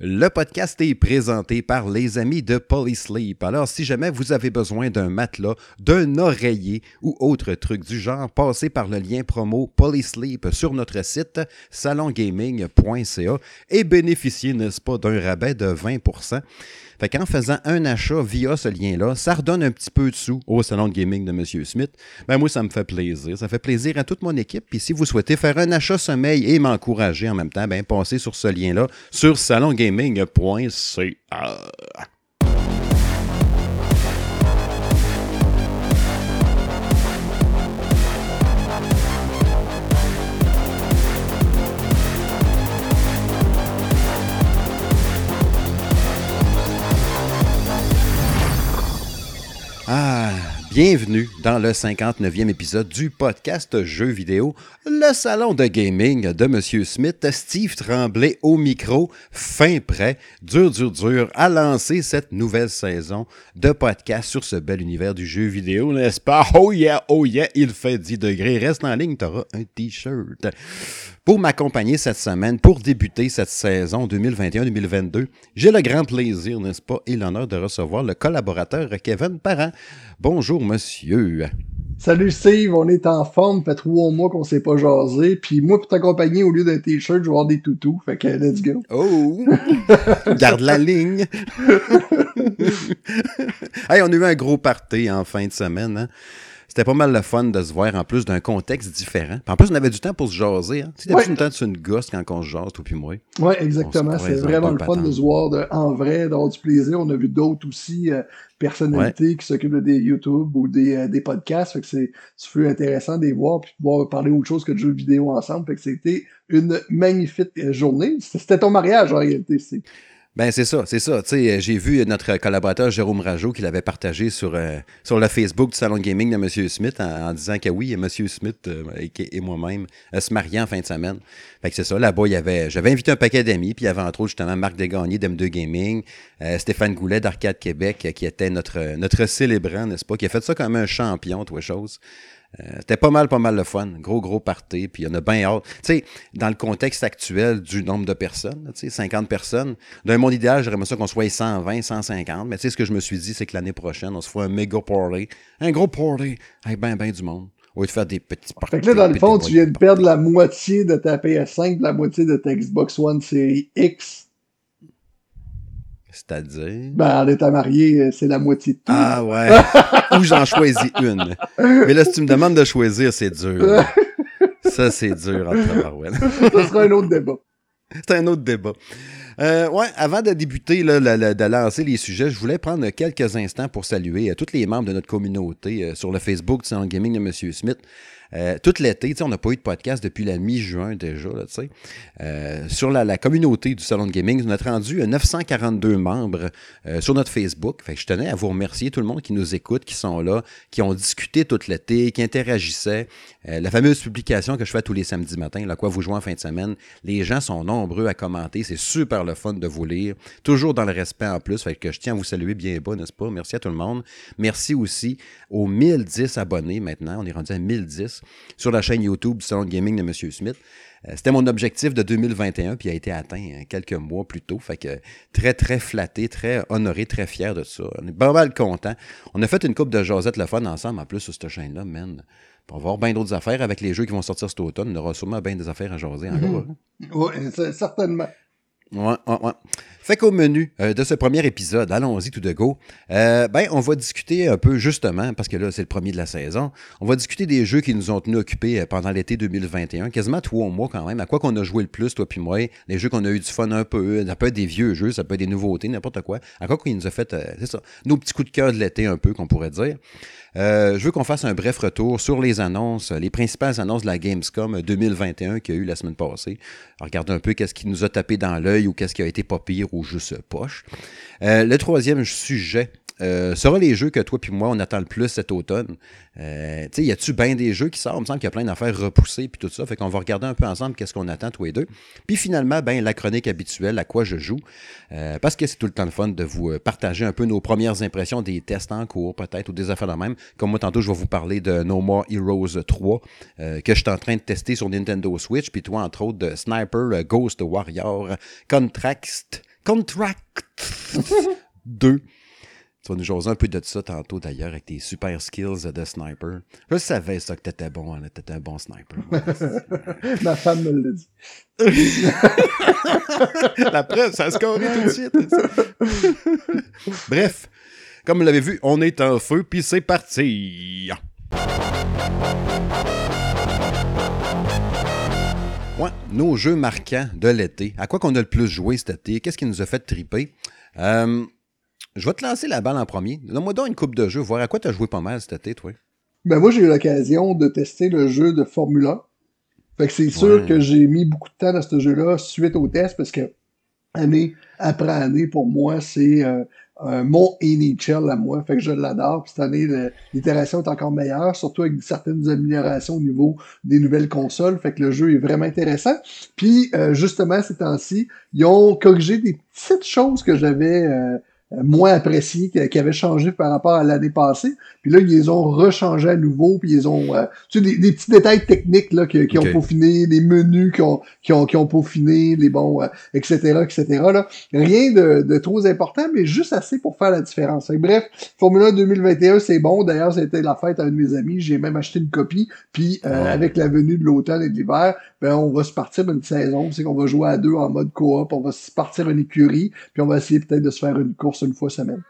Le podcast est présenté par les amis de Polysleep. Alors, si jamais vous avez besoin d'un matelas, d'un oreiller ou autre truc du genre, passez par le lien promo Polysleep sur notre site salongaming.ca et bénéficiez, n'est-ce pas, d'un rabais de 20%. Fait qu'en faisant un achat via ce lien-là, ça redonne un petit peu de sous au salon de gaming de M. Smith. Ben moi, ça me fait plaisir. Ça fait plaisir à toute mon équipe. Puis si vous souhaitez faire un achat sommeil et m'encourager en même temps, ben passez sur ce lien-là sur salongaming.ca. bienvenue dans le 59e épisode du podcast Jeux vidéo, le salon de gaming de M. Smith, Steve Tremblay au micro, fin prêt, dur, dur, dur, à lancer cette nouvelle saison de podcast sur ce bel univers du jeu vidéo, n'est-ce pas? Oh yeah, oh yeah, il fait 10 degrés, reste en ligne, t'auras un t-shirt. Pour m'accompagner cette semaine, pour débuter cette saison 2021-2022, j'ai le grand plaisir, n'est-ce pas, et l'honneur de recevoir le collaborateur Kevin Parent. Bonjour, monsieur. Salut Steve, on est en forme, fait trois mois qu'on s'est pas jasé, puis moi pour t'accompagner au lieu d'un t-shirt, je vais avoir des toutous, fait que let's go. Oh! Garde la ligne! hey, on a eu un gros party en fin de semaine, hein? C'était pas mal le fun de se voir en plus d'un contexte différent. Puis en plus, on avait du temps pour se jaser. Hein? Tu sais, ouais. temps sur une gosse quand on se jase, toi puis moi? Oui, exactement. C'est vraiment le fun de se voir de, en vrai, d'avoir du plaisir. On a vu d'autres aussi euh, personnalités qui s'occupent des YouTube ou des, euh, des podcasts. Fait que c'est fut intéressant de les voir puis de pouvoir parler autre chose que de jeux vidéo ensemble. Fait que c'était une magnifique euh, journée. C'était ton mariage en réalité, c'est. Ben c'est ça, c'est ça. Sais, j'ai vu notre collaborateur Jérôme Rajot qui l'avait partagé sur, euh, sur le Facebook du Salon Gaming de M. Smith en, disant que oui, M. Smith euh, et, moi-même euh, se mariaient en fin de semaine. Fait que c'est ça, là-bas, il y avait. J'avais invité un paquet d'amis, puis il y avait entre autres justement Marc Desgagnés d'M2 Gaming, Stéphane Goulet d'Arcade Québec, qui était notre, notre célébrant, n'est-ce pas, qui a fait ça comme un champion, toi chose. Euh, c'était pas mal, pas mal le fun. Gros, gros party. Puis il y en a bien hâte. Tu sais, dans le contexte actuel du nombre de personnes, tu sais, 50 personnes, d'un monde idéal, j'aimerais ça qu'on soit 120, 150. Mais tu sais, ce que je me suis dit, c'est que l'année prochaine, on se fait un méga party. Un gros party avec ben, ben du monde. Au lieu de faire des petits parties. Fait que là, dans le fond, tu viens de perdre la moitié de ta PS5, la moitié de ta Xbox One Series X. C'est-à-dire? Ben, en étant marié, c'est la moitié de tout. Ah ouais. Ou j'en choisis une. Mais là, si tu me demandes de choisir, c'est dur. Ça, c'est dur entre tabarouette. Ça sera un autre débat. C'est un autre débat. Euh, ouais, avant de débuter, là, de lancer les sujets, je voulais prendre quelques instants pour saluer euh, tous les membres de notre communauté euh, sur le Facebook du Salon Gaming de M. Smith. Euh, tout l'été, on n'a pas eu de podcast depuis la mi-juin déjà, là, euh, sur la, la, communauté du Salon de Gaming, on a rendu 942 membres euh, sur notre Facebook. Je tenais à vous remercier tout le monde qui nous écoute, qui sont là, qui ont discuté tout l'été, qui interagissaient. Euh, la fameuse publication que je fais tous les samedis matins, là, quoi vous jouez en fin de semaine, les gens sont nombreux à commenter, c'est super le fun de vous lire, toujours dans le respect en plus, que je tiens à vous saluer bien bas, n'est-ce pas? Merci à tout le monde. Merci aussi aux 1010 abonnés maintenant, on est rendu à 1010 sur la chaîne YouTube de Gaming de M. Smith. Euh, c'était mon objectif de 2021, puis il a été atteint hein, quelques mois plus tôt. Fait que très, très flatté, très honoré, très fier de ça. On est pas mal content. On a fait une coupe de Josette le fun ensemble en plus sur cette chaîne-là, man. On va avoir bien d'autres affaires avec les jeux qui vont sortir cet automne. On aura sûrement bien des affaires à jaser encore. Mm -hmm. Oui, certainement. Fait qu'au menu euh, de ce premier épisode, allons-y tout de go, euh, ben, on va discuter un peu justement, parce que là, c'est le premier de la saison, on va discuter des jeux qui nous ont tenus occupés pendant l'été 2021, quasiment trois mois quand même, à quoi qu'on a joué le plus, toi puis moi, les jeux qu'on a eu du fun un peu, ça peut être des vieux jeux, ça peut être des nouveautés, n'importe quoi, à quoi qu'on nous a fait, euh, c'est ça, nos petits coups de cœur de l'été un peu, qu'on pourrait dire. Euh, je veux qu'on fasse un bref retour sur les annonces, les principales annonces de la Gamescom 2021 qu'il y a eu la semaine passée. Regarder un peu qu'est-ce qui nous a tapé dans l'œil ou qu'est-ce qui a été pas pire ou juste poche. Euh, le troisième sujet euh, sera les jeux que toi puis moi on attend le plus cet automne. Euh, tu sais, y a-tu bien des jeux qui sortent? Il me semble qu'il y a plein d'affaires repoussées puis tout ça. Fait qu'on va regarder un peu ensemble qu'est-ce qu'on attend tous les deux. Puis finalement, ben la chronique habituelle, à quoi je joue? Euh, parce que c'est tout le temps le fun de vous euh, partager un peu nos premières impressions des tests en cours, peut-être, ou des affaires de même. Comme moi, tantôt, je vais vous parler de No More Heroes 3, euh, que je suis en train de tester sur Nintendo Switch. Puis toi, entre autres, de Sniper Ghost Warrior Contract Contract 2. Tu vas nous jaser un peu de ça tantôt d'ailleurs avec tes super skills de sniper. Je savais ça que t'étais bon, hein, t'étais un bon sniper. Ma femme me l'a dit. La preuve, ça a scoré tout de suite. Bref, comme vous l'avez vu, on est en feu, puis c'est parti. Ouais, nos jeux marquants de l'été. À quoi qu'on a le plus joué cet été? Qu'est-ce qui nous a fait triper? Euh, je vais te lancer la balle en premier. Donne-moi donc une coupe de jeu, voir à quoi tu as joué pas mal cet été, toi. Ben moi, j'ai eu l'occasion de tester le jeu de Formula. Fait que c'est sûr que j'ai mis beaucoup de temps dans ce jeu-là suite au test parce que année après année, pour moi, c'est euh, mon NHL à moi. Fait que je l'adore. Cette année, l'itération est encore meilleure, surtout avec certaines améliorations au niveau des nouvelles consoles. Fait que le jeu est vraiment intéressant. Puis, euh, justement, ces temps-ci, ils ont corrigé des petites choses que j'avais euh, euh, moins apprécié, qui, avait changé par rapport à l'année passée. Puis là, ils les ont rechangé à nouveau, puis ils ont euh, tu sais, des, petits détails techniques là, qui, qui ont peaufiné, les menus qui ont, qui ont, qui ont peaufiné, les bons, euh, etc., etc. Là. Rien de, de, trop important, mais juste assez pour faire la différence. bref, Formula 2021, c'est bon. D'ailleurs, c'était la fête à un de mes amis. J'ai même acheté une copie. Puis avec la venue de l'automne et de l'hiver, ben on va se partir une saison. C'est qu'on va jouer à deux en mode coop. On va se partir une écurie, puis on va essayer peut-être de se faire une course une fois semaine.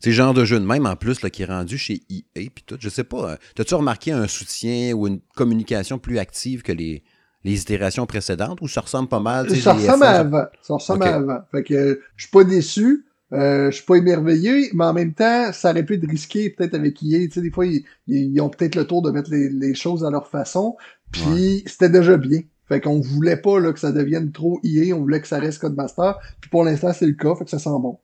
C'est le genre de jeu de même en plus là, qui est rendu chez EA puis tout. Je sais pas. Euh, as-tu remarqué un soutien ou une communication plus active que les, les itérations précédentes ou ça ressemble pas mal? Ça ressemble à avant. Ça ressemble à avant. Fait que je suis pas déçu. Euh, je suis pas émerveillé, mais en même temps, ça aurait pu être risqué peut-être avec EA. Tu sais, des fois, ils, ont peut-être le tour de mettre les, choses à leur façon. Puis c'était déjà bien. Fait qu'on voulait pas là, que ça devienne trop EA, on voulait que ça reste Codemaster. Puis pour l'instant, c'est le cas, fait que ça sent bon.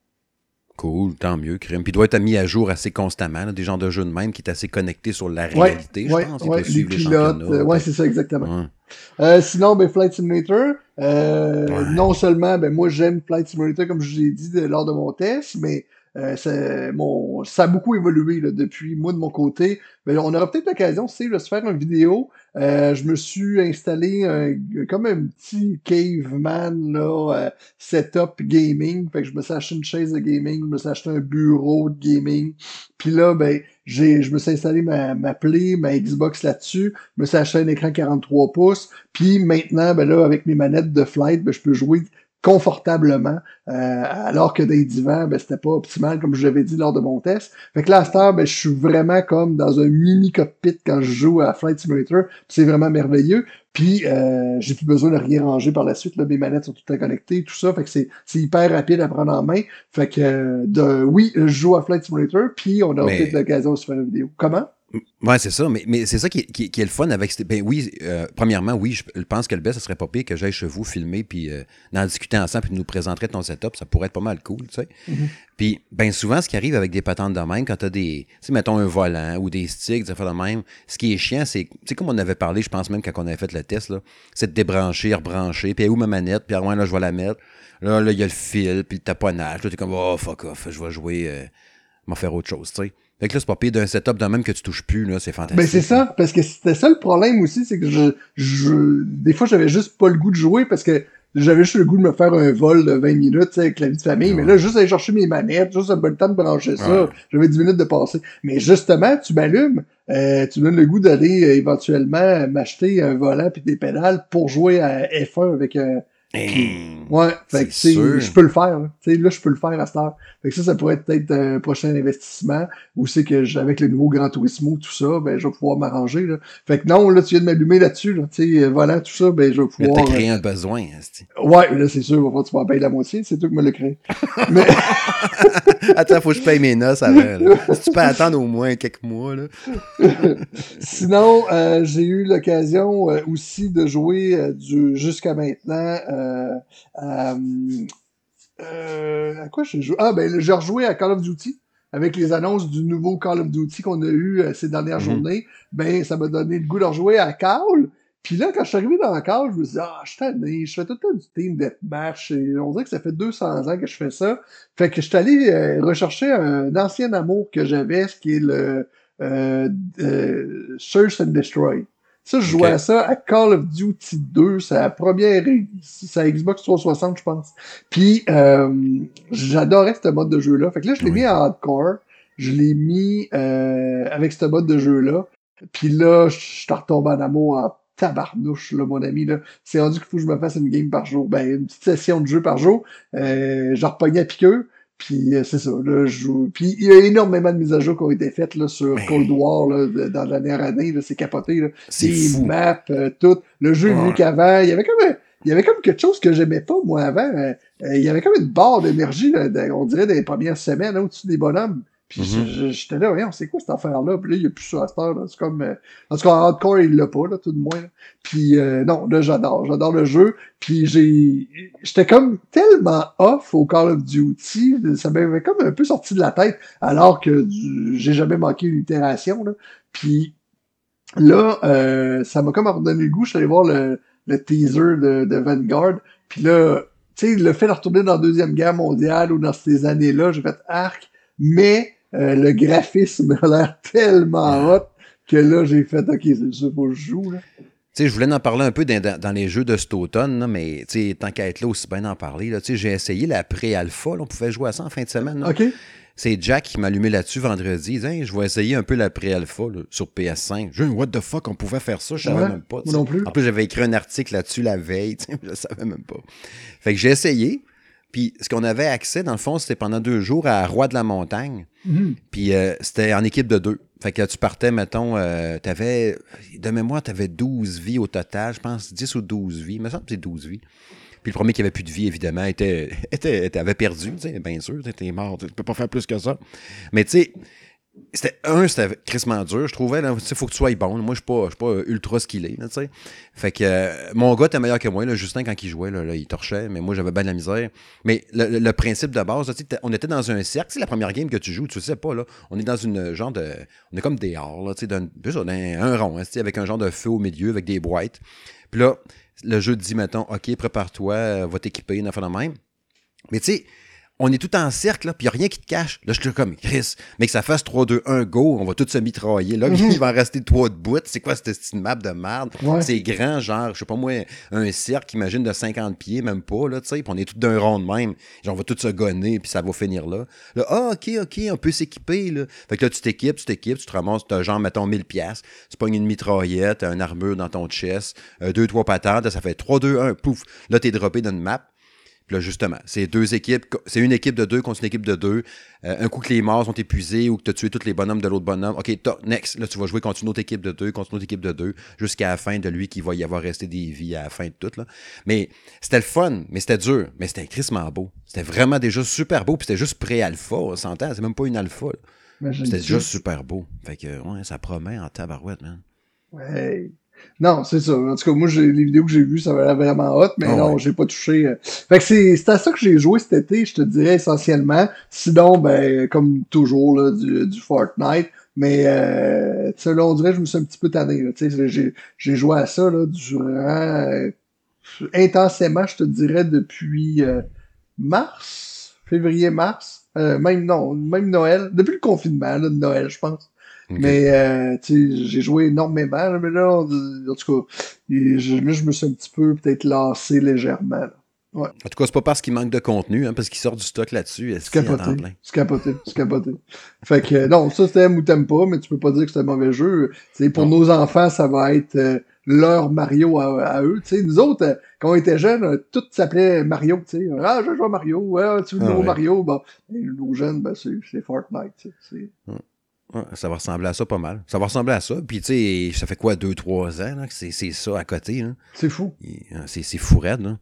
Cool, tant mieux, Crime. Puis il doit être mis à jour assez constamment, des genres de jeux de même qui est assez connecté sur la réalité, je pense. Ouais, les pilotes. Euh, ouais, c'est ça, exactement. Euh, sinon, ben, Flight Simulator, euh, non seulement, ben, moi, j'aime Flight Simulator, comme je vous ai dit lors de mon test, mais euh, mon, ça a beaucoup évolué là, depuis. Moi, de mon côté, mais on aura peut-être l'occasion, sais, de se faire une vidéo. Euh, je me suis installé un, comme un petit caveman là, euh, setup gaming. Fait que je me suis acheté une chaise de gaming, je me suis acheté un bureau de gaming. Puis là, ben, j'ai, je me suis installé ma, ma Play, ma Xbox là-dessus. Je me suis acheté un écran 43 pouces. Puis maintenant, ben là, avec mes manettes de flight, ben, je peux jouer confortablement, euh, alors que des divans, ben, c'était pas optimal, comme je l'avais dit lors de mon test. Fait que là, à cette heure, ben, je suis vraiment comme dans un mini cockpit quand je joue à Flight Simulator. C'est vraiment merveilleux. Puis euh, j'ai plus besoin de rien ranger par la suite. Là, mes manettes sont toutes connectées, tout ça. Fait que c'est, hyper rapide à prendre en main. Fait que de oui, je joue à Flight Simulator, puis on a peut-être l'occasion de se faire une vidéo. Comment? Ouais, c'est ça, mais, mais c'est ça qui, est le fun avec. Ben oui, euh, premièrement, oui, je pense que le best, ce serait pas pire que j'aille chez vous filmer, puis euh, en discuter ensemble, puis nous présenterais ton setup. Ça pourrait être pas mal cool, tu sais. Mm-hmm. Puis, ben souvent, ce qui arrive avec des patentes de même, quand t'as des. Tu sais, mettons un volant ou des sticks, ça fait de même. Ce qui est chiant, c'est. Tu sais, comme on avait parlé, je pense même quand on avait fait le test, là, c'est de débrancher, rebrancher, puis où ma manette, puis à loin, là, je vais la mettre. Là, là, il y a le fil, puis le taponnage. Là, t'es comme, oh, fuck off, je vais jouer, euh, m'en faire autre chose, tu sais. Fait que là, c'est pas pire d'un setup de même que tu touches plus, là, c'est fantastique. Ben, c'est ça, parce que c'était ça le problème aussi, c'est que je, je, des fois, j'avais juste pas le goût de jouer parce que j'avais juste le goût de me faire un vol de 20 minutes, avec la vie de famille, mais là, juste aller chercher mes manettes, juste un bon temps de brancher ça, j'avais 10 minutes de passer. Mais justement, tu m'allumes, euh, tu me donnes le goût d'aller euh, éventuellement m'acheter un volant puis des pédales pour jouer à F1 avec un, ouais, fait que je peux le faire. Là, là je peux le faire à cette heure. Fait que ça, ça pourrait être peut-être un prochain investissement. Ou c'est que avec le nouveau Grand Turismo, tout ça, ben je vais pouvoir m'arranger. Fait que non, là, tu viens de m'allumer là-dessus. Là, sais voilà, tout ça, ben je vais pouvoir. T'as créé un besoin, Ouais, là, c'est sûr, va tu vas payer la moitié, c'est toi qui me le crée. Mais... Attends, faut que je paye mes noces avant. Là. Si tu peux attendre au moins quelques mois. Là. Sinon, euh, j'ai eu l'occasion euh, aussi de jouer euh, du jusqu'à maintenant euh, euh, à quoi j'ai joué? Ah, ben, j'ai rejoué à Call of Duty avec les annonces du nouveau Call of Duty qu'on a eu euh, ces dernières mhm. journées. Ben, ça m'a donné le goût de rejouer à Call. Puis là, quand je suis arrivé dans Call, je me suis dit, ah, je suis tanné, je fais tout le temps du team deathmatch. Et on dirait que ça fait 200 ans que je fais ça. Fait que je suis allé rechercher un ancien amour que j'avais, ce qui est le Search and Destroy. Ça, je jouais à ça à Call of Duty 2, c'est la première, c'est à Xbox 360, je pense. Puis, euh, j'adorais ce mode de jeu-là. Fait que là, je l'ai mis en hardcore. Je l'ai mis euh, avec ce mode de jeu-là. Puis là, je suis retombé en amour en tabarnouche, là, mon ami. Là. C'est rendu qu'il faut que je me fasse une game par jour. Ben, une petite session de jeu par jour. Euh, je repognais à piqueux. Puis euh, c'est ça, là, je joue. Puis il y a énormément de mises à jour qui ont été faites là, sur Cold War là, dans la dernière année. C'est capoté. Là. C'est fou. maps, euh, tout. Le jeu vu qu'avant. Il y avait comme il y avait comme quelque chose que j'aimais pas, moi, avant. Euh, il y avait comme une barre d'énergie, on dirait, des premières semaines, au-dessus des bonhommes. Puis mm-hmm. j'étais là, voyons, c'est quoi cette affaire-là? Puis là, il n'y a plus ça à cette heure. C'est comme. Euh, en tout cas, en hardcore, il l'a pas, là, tout de moins. Puis euh, non, là, j'adore. J'adore le jeu. Puis j'ai. J'étais comme tellement off au Call of Duty. Ça m'avait comme un peu sorti de la tête, alors que j'ai jamais manqué une itération. Là. Puis là, euh, ça m'a comme redonné le goût. Je suis allé voir le, le teaser de, de Vanguard. Puis là, tu sais, le fait de retourner dans la Deuxième Guerre mondiale ou dans ces années-là, j'ai fait arc. Mais euh, le graphisme a l'air tellement hot que là, j'ai fait OK, c'est ça faut que je joue. Là. je voulais en parler un peu dans, les jeux de cet automne, mais tant qu'à être là, aussi bien d'en parler. J'ai essayé la pré-alpha. On pouvait jouer à ça en fin de semaine. OK. C'est Jack qui m'a allumé là-dessus vendredi. Il je vais essayer un peu la pré-alpha sur PS5. Je what the fuck, on pouvait faire ça, je savais même pas. non plus. En plus, j'avais écrit un article là-dessus la veille, je savais même pas. Fait que j'ai essayé. Puis ce qu'on avait accès, dans le fond, c'était pendant deux jours à Roi de la Montagne. Mhm. Puis euh, c'était en équipe de deux. Fait que tu partais, mettons, euh, t'avais, de mémoire, t'avais 12 vies au total, je pense, 10 ou 12 vies. Il me semble que c'est 12 vies. Puis le premier qui avait plus de vie, évidemment, était, était, avait perdu, tu sais, bien sûr, t'étais mort, tu peux pas faire plus que ça. Mais tu sais, c'était un c'était crissement dur. Je trouvais il faut que tu sois bon. Moi je pas suis pas ultra skillé sais. Fait que euh, mon gars était meilleur que moi là, Justin quand il jouait là, il torchait mais moi j'avais bien de la misère. Mais le, principe de base on était dans un cercle. C'est la première game que tu joues tu sais pas là. On est dans une genre de on est comme des là sais d'un un rond hein, avec un genre de feu au milieu avec des boîtes. Puis là le jeu te dit mettons ok prépare-toi euh, va t'équiper une affaire de même mais tu sais on est tout en cercle, là, puis il n'y a rien qui te cache. Là, je suis comme, Chris, mais que ça fasse 3-2-1, go, on va tous se mitrailler. Là, il va en rester trois de bout. C'est quoi cette map de merde? C'est grand, genre, je sais pas moi, un cercle, imagine, de 50 pieds, même pas, là, tu sais, puis on est tous d'un rond de même. Genre, on va tous se gonner, puis ça va finir là. Là, ah, ok, ok, on peut s'équiper, là. Fait que là, tu t'équipes, tu t'équipes, tu te ramasses, as genre, mettons, 1000 pièces tu pognes une mitraillette, un armure dans ton chest, euh, deux, trois patentes, ça fait 3-2-1, pouf. Là, t'es droppé dans une map. Puis là, justement, c'est deux équipes, c'est une équipe de deux contre une équipe de deux. Euh, un coup que les morts sont épuisés ou que tu as tué tous les bonhommes de l'autre bonhomme. OK, next. Là, tu vas jouer contre une autre équipe de deux, contre une autre équipe de deux, jusqu'à la fin de lui qui va y avoir resté des vies à la fin de tout. Là. Mais c'était le fun, mais c'était dur, mais c'était crissement beau. C'était vraiment déjà super beau, puis c'était juste pré-alpha, on s'entend, c'est même pas une alpha. C'était juste super beau. Fait que, ouais, ça promet en tabarouette, man. Ouais. Non, c'est ça. En tout cas, moi, les vidéos que j'ai vues, ça avait l'air vraiment hot, mais ah non, j'ai pas touché. Euh. Fait que c'est à ça que j'ai joué cet été, je te dirais essentiellement. Sinon, ben, comme toujours, là, du, du Fortnite. Mais euh, là, on dirait que je me suis un petit peu tanné. J'ai joué à ça là, durant euh, intensément, je te dirais, depuis euh, mars, février-mars. même non, même Noël. Depuis le confinement là, de Noël, je pense. Mais euh, j'ai joué énormément, mais là, en tout cas, je, là, je me suis un petit peu peut-être lassé légèrement. Ouais. En tout cas, c'est pas parce qu'il manque de contenu, hein, parce qu'il sort du stock là-dessus. C'est capoté. C'est capoté. C'est capoté. fait que non, ça c'était ou t'aimes pas, mais tu peux pas dire que c'est un mauvais jeu. T'sais, pour nos enfants, ça va être euh, leur Mario à, eux. T'sais. Nous autres, euh, quand on était jeunes, euh, tout s'appelait Mario. T'sais. Ah, je joue à Mario. Ouais, tu veux le ah nouveau Mario? Bon, nos jeunes, ben, c'est Fortnite. C'est ça va ressembler à ça pas mal. Ça va ressembler à ça. Puis, tu sais, ça fait quoi, deux, trois ans que c'est ça à côté. C'est fou. Hein, c'est fou raide.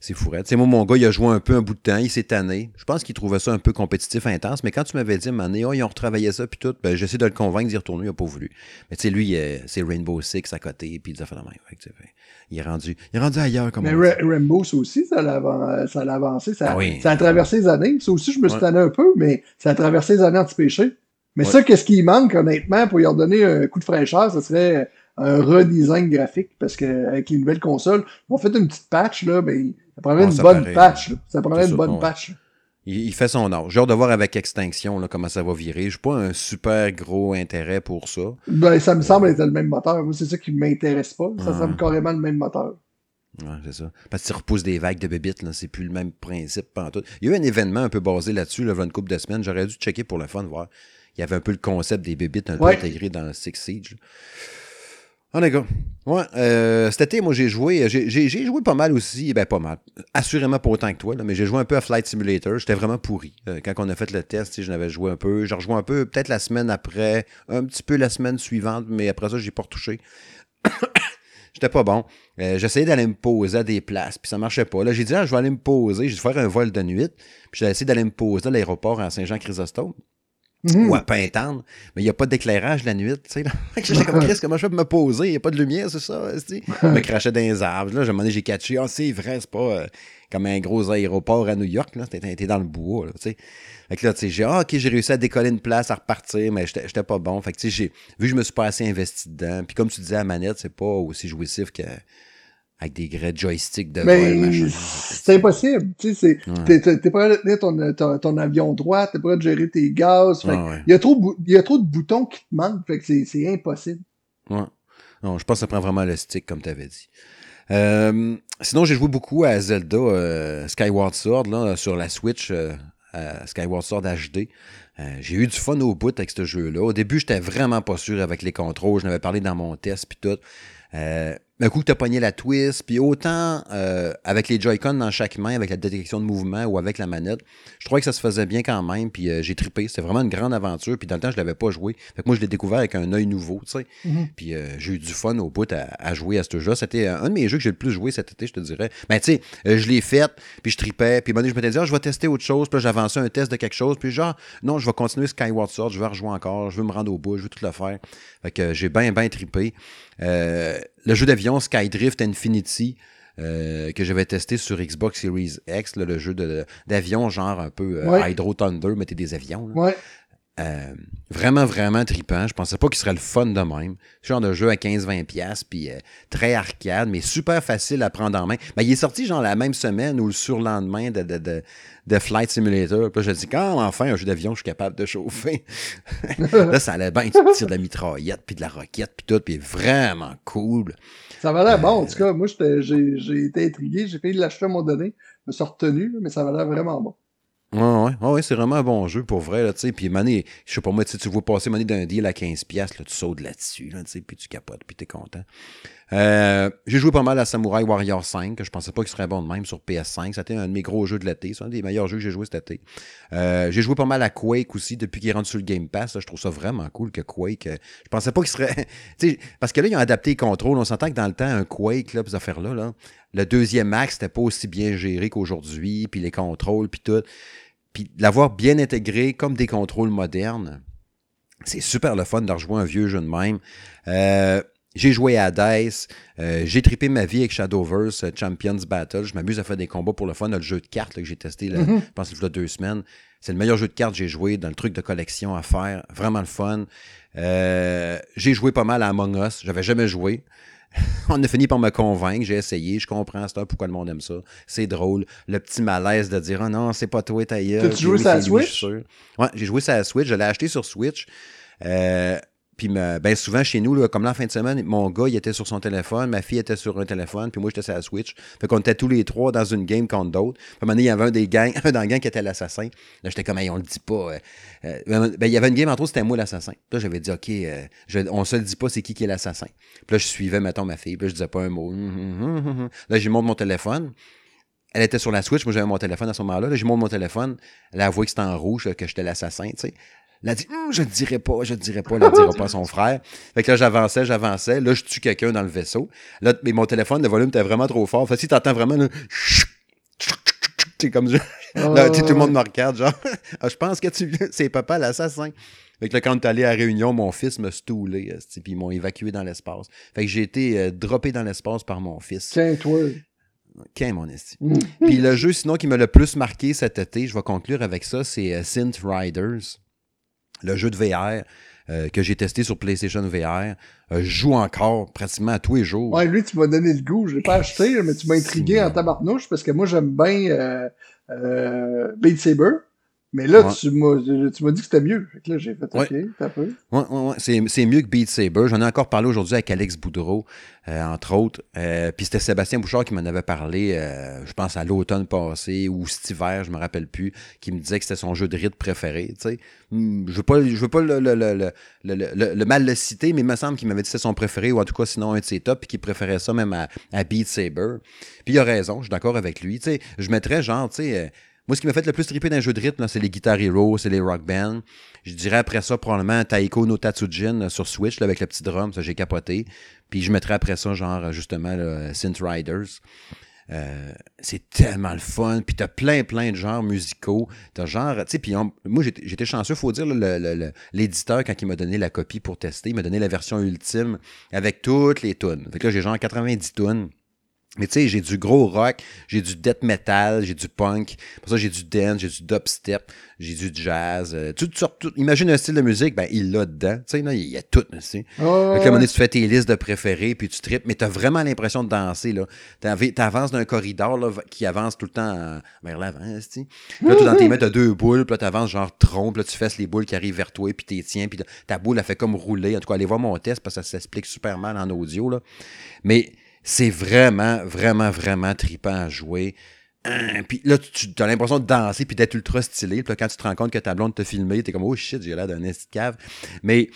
C'est fou raide. sais, moi, mon gars, il a joué un peu un bout de temps. Il s'est tanné. Je pense qu'il trouvait ça un peu compétitif, intense. Mais quand tu m'avais dit, mané, oh, ils ont retravaillé ça, puis tout, ben, j'essaie de le convaincre d'y retourner. Il n'a pas voulu. Mais, tu sais, lui, c'est Rainbow Six à côté, puis il même. il est rendu, il est rendu ailleurs. Comme mais Rainbow, ça aussi, ça l'a avancé. Ça, ah ça a traversé les années. Ça aussi, je me suis tanné un peu, mais ça a traversé les années anti-péché. Mais ça, qu'est-ce qui manque, honnêtement, pour y redonner un coup de fraîcheur, ce serait un redesign graphique, parce qu'avec les nouvelles consoles, on fait une petite patch, là, mais ça prendrait une bonne patch. Ça prendrait une bonne patch. Il, fait son âge. J'ai hâte de voir avec Extinction là, comment ça va virer. Je n'ai pas un super gros intérêt pour ça. Ben, ça me semble être le même moteur. Moi, c'est ça qui m'intéresse pas. Ça semble carrément le même moteur. Ouais, c'est ça. Parce que tu repousses des vagues de bébites, là, c'est plus le même principe. tout. Il y a eu un événement un peu basé là-dessus, là, une couple de semaines. J'aurais dû checker pour le fun, voir. Il y avait un peu le concept des bébites un peu intégré dans Six Siege. Oh, les gars. Ouais, euh, cet été, moi, j'ai joué. J'ai joué pas mal aussi. Ben, pas mal. Assurément pas autant que toi, mais j'ai joué un peu à Flight Simulator. J'étais vraiment pourri. Euh, quand on a fait le test, je n'avais joué un peu. J'ai rejoué un peu, peut-être la semaine après, un petit peu la semaine suivante, mais après ça, j'ai pas retouché. J'étais pas bon. Euh, j'essayais d'aller me poser à des places, puis ça marchait pas. Là, j'ai dit, ah, je vais aller me poser, je vais faire un vol de nuit. Puis j'ai essayé d'aller me poser à l'aéroport à Saint-Jean-Chrysostome. Ou à Pintendre, mais il n'y a pas d'éclairage la nuit. Tu sais, J'étais comme Chris, comment je pour me poser? Il n'y a pas de lumière, c'est ça? Je me crachais dans les arbres. Là, je j'ai catché. Ah, c'est vrai, c'est pas euh, comme un gros aéroport à New York. Là. T'es, dans le bois. Là, sais. fait que là, tu sais, j'ai ah, ok, j'ai réussi à décoller une place, à repartir, mais j'étais, pas bon. Fait que, tu sais, vu que je me suis pas assez investi dedans, puis comme tu disais, à manette, c'est pas aussi jouissif que avec des joysticks de vol, C'est impossible. Tu sais, t'es, t'es pas de tenir ton, ton, avion droit, t'es pas de gérer tes gaz. il, y a trop, il y a trop de boutons qui te manquent. Fait que c'est, impossible. Ouais. Non, je pense que ça prend vraiment le stick, comme tu avais dit. Euh, sinon, j'ai joué beaucoup à Zelda euh, Skyward Sword là, sur la Switch, euh, Skyward Sword HD. j'ai eu du fun au bout avec ce jeu-là. Au début, j'étais vraiment pas sûr avec les contrôles. Je n'avais parlé dans mon test puis tout. Euh, un coup que tu as pogné la twist, puis autant euh, avec les Joy-Con dans chaque main, avec la détection de mouvement ou avec la manette, je trouvais que ça se faisait bien quand même, puis euh, j'ai trippé. C'était vraiment une grande aventure, puis dans le temps, je l'avais pas joué. Fait que moi, je l'ai découvert avec un œil nouveau, tu sais. Mm-hmm. Puis euh, j'ai eu du fun au bout à, jouer à ce jeu. C'était un de mes jeux que j'ai le plus joué cet été, je te dirais. Mais ben, tu sais, je l'ai fait, puis je tripais, puis je m'étais dit, ah, je vais tester autre chose, puis j'avançais un test de quelque chose, puis genre, non, je vais continuer Skyward Sword, je vais rejouer encore, je veux me rendre au bout, je veux tout le faire. Fait que j'ai bien, bien trippé. Le jeu d'avion Skydrift Infinity. Euh, que j'avais testé sur Xbox Series X, le jeu d'avion, genre un peu euh, Hydro Thunder, mettez des avions. Euh, vraiment, vraiment trippant. Je pensais pas qu'il serait le fun de même. Ce genre de jeu à 15-20$, puis très arcade, mais super facile à prendre en main. Ben, il est sorti genre la même semaine ou le surlendemain de, de, de, Flight Simulator. Puis là, je dis, quand enfin un jeu d'avion, je suis capable de chauffer. là, ça allait bien. Tu tires de la mitraillette, puis de la roquette, puis tout, puis vraiment cool. Ça va l'air bon, en tout cas. Moi, j'ai été intrigué. J'ai failli l'acheter à un moment donné. Je me suis retenu, mais ça va l'air vraiment bon. Ouais, ouais, c'est vraiment un bon jeu pour vrai, là. Puis, Mané, je sais pas moi, tu vois passer Mané d'un deal à 15$, là, tu sautes là-dessus, là, puis tu capotes, puis t'es content. Euh, j'ai joué pas mal à Samurai Warrior 5, que je pensais pas qu'il serait bon de même sur PS5. C'était un de mes gros jeux de l'été. C'est un des meilleurs jeux que j'ai joué cet été. Euh, j'ai joué pas mal à Quake aussi depuis qu'il est sur le Game Pass. je trouve ça vraiment cool que Quake. Euh, je pensais pas qu'il serait. parce que là, ils ont adapté les contrôles. On s'entend que dans le temps, un Quake, là, ces affaires-là, là, le deuxième axe, c'était pas aussi bien géré qu'aujourd'hui, puis les contrôles, puis tout. Puis l'avoir bien intégré comme des contrôles modernes, c'est super le fun de rejouer un vieux jeu de même. Euh, j'ai joué à Dice, euh, j'ai trippé ma vie avec Shadowverse euh, Champions Battle. Je m'amuse à faire des combats pour le fun. Le jeu de cartes que j'ai testé, là, mm-hmm. je pense que deux semaines. C'est le meilleur jeu de cartes que j'ai joué dans le truc de collection à faire. Vraiment le fun. J'ai joué pas mal à Among Us. J'avais jamais joué. On a fini par me convaincre. J'ai essayé. Je comprends ça, pourquoi le monde aime ça. C'est drôle. Le petit malaise de dire oh non, c'est pas toi, ta gueule. Tu joué ça à Switch? Ouais, j'ai joué ça à Switch. Je l'ai acheté sur Switch. Euh, puis ben souvent chez nous, comme là en fin de semaine, mon gars il était sur son téléphone, ma fille était sur un téléphone, puis moi j'étais sur la Switch. Fait qu'on était tous les trois dans une game contre d'autres. Puis à un moment donné, il y avait un des gangs, un dans le gang qui était l'assassin. Là, j'étais comme hey, on le dit pas. Euh, euh, ben, ben, il y avait une game entre autres, c'était moi l'assassin. Là, j'avais dit OK, euh, je, on se le dit pas c'est qui qui est l'assassin. Puis là, je suivais, mettons, ma fille, puis là, je disais pas un mot. Hum, hum, hum, là, j'ai montré mon téléphone. Elle était sur la Switch, moi j'avais mon téléphone à ce moment-là. Là, j'ai montré mon téléphone. Elle a avoué que c'était en rouge, que j'étais l'assassin, tu sais. Elle a dit hum, Je ne dirai pas, je ne dirai pas, elle ne dira pas à son frère. Fait que là, j'avançais, j'avançais. Là, je tue quelqu'un dans le vaisseau. Là, mais mon téléphone, le volume était vraiment trop fort. Fait que si t'entends vraiment là, c'est comme ça. Là, tout le monde me regarde, genre, ah, je pense que tu c'est papa l'assassin. Fait que là, quand est allé à Réunion, mon fils m'a stoulé, puis ils m'ont évacué dans l'espace. Fait que j'ai été euh, droppé dans l'espace par mon fils. Tiens, toi. Qu'un mon esti. Mm. puis le jeu, sinon, qui m'a le plus marqué cet été, je vais conclure avec ça, c'est euh, Synth Riders le jeu de VR euh, que j'ai testé sur PlayStation VR. Euh, je joue encore pratiquement à tous les jours. Ouais, lui, tu m'as donné le goût. Je l'ai pas acheté, mais tu m'as intrigué en tabarnouche parce que moi, j'aime bien euh, euh, Beat Saber. Mais là, tu m'as dit que c'était mieux. Fait que là, j'ai fait OK, t'as peu. Ouais, ouais, ouais. C'est mieux que Beat Saber. J'en ai encore parlé aujourd'hui avec Alex Boudreau, euh, entre autres. Euh, puis c'était Sébastien Bouchard qui m'en avait parlé, euh, je pense, à l'automne passé ou cet hiver, je me rappelle plus, qui me disait que c'était son jeu de rythme préféré. Tu sais. Hmm, je veux pas, je veux pas le, le, le, le, mal le citer, mais il me semble qu'il m'avait dit que c'était son préféré, ou en tout cas, sinon un de ses tops, puis qu'il préférait ça même à, à Beat Saber. Puis il a raison, je suis d'accord avec lui. Tu sais, je mettrais genre, tu sais moi, ce qui m'a fait le plus triper d'un jeu de rythme, c'est les Guitar Hero, c'est les Rock Band. Je dirais après ça, probablement Taiko no Tatsujin sur Switch, avec le petit drum, ça j'ai capoté. Puis je mettrais après ça, genre, justement, le Synth Riders. Euh, c'est tellement le fun. Puis t'as plein, plein de genres musicaux. T'as genre, tu sais, puis moi j'étais chanceux, faut dire, l'éditeur, quand il m'a donné la copie pour tester, il m'a donné la version ultime avec toutes les tunes. Fait que là, j'ai genre 90 tunes. Mais tu sais, j'ai du gros rock, j'ai du death metal, j'ai du punk, pour ça j'ai du dance, j'ai du dubstep, j'ai du jazz, euh, tout, tout, imagine un style de musique, ben il l'a dedans, tu sais, il y a tout, tu sais. Oh, à un moment donné, tu fais tes listes de préférés, puis tu tripes, mais t'as vraiment l'impression de danser, là. T'avances d'un corridor, là, qui avance tout le temps vers l'avant, tu sais. Là, tout dans tes mains, t'as deux boules, puis là, t'avances genre trompe, là, tu fesses les boules qui arrivent vers toi, puis t'es tiens, puis ta boule, elle fait comme rouler. En tout cas, allez voir mon test, parce que ça s'explique super mal en audio, là. Mais c'est vraiment, vraiment, vraiment tripant à jouer. Hein, puis là, tu, as l'impression de danser puis d'être ultra stylé. Puis quand tu te rends compte que ta blonde t'a filmé, t'es comme, oh shit, j'ai l'air d'un cave. Mais,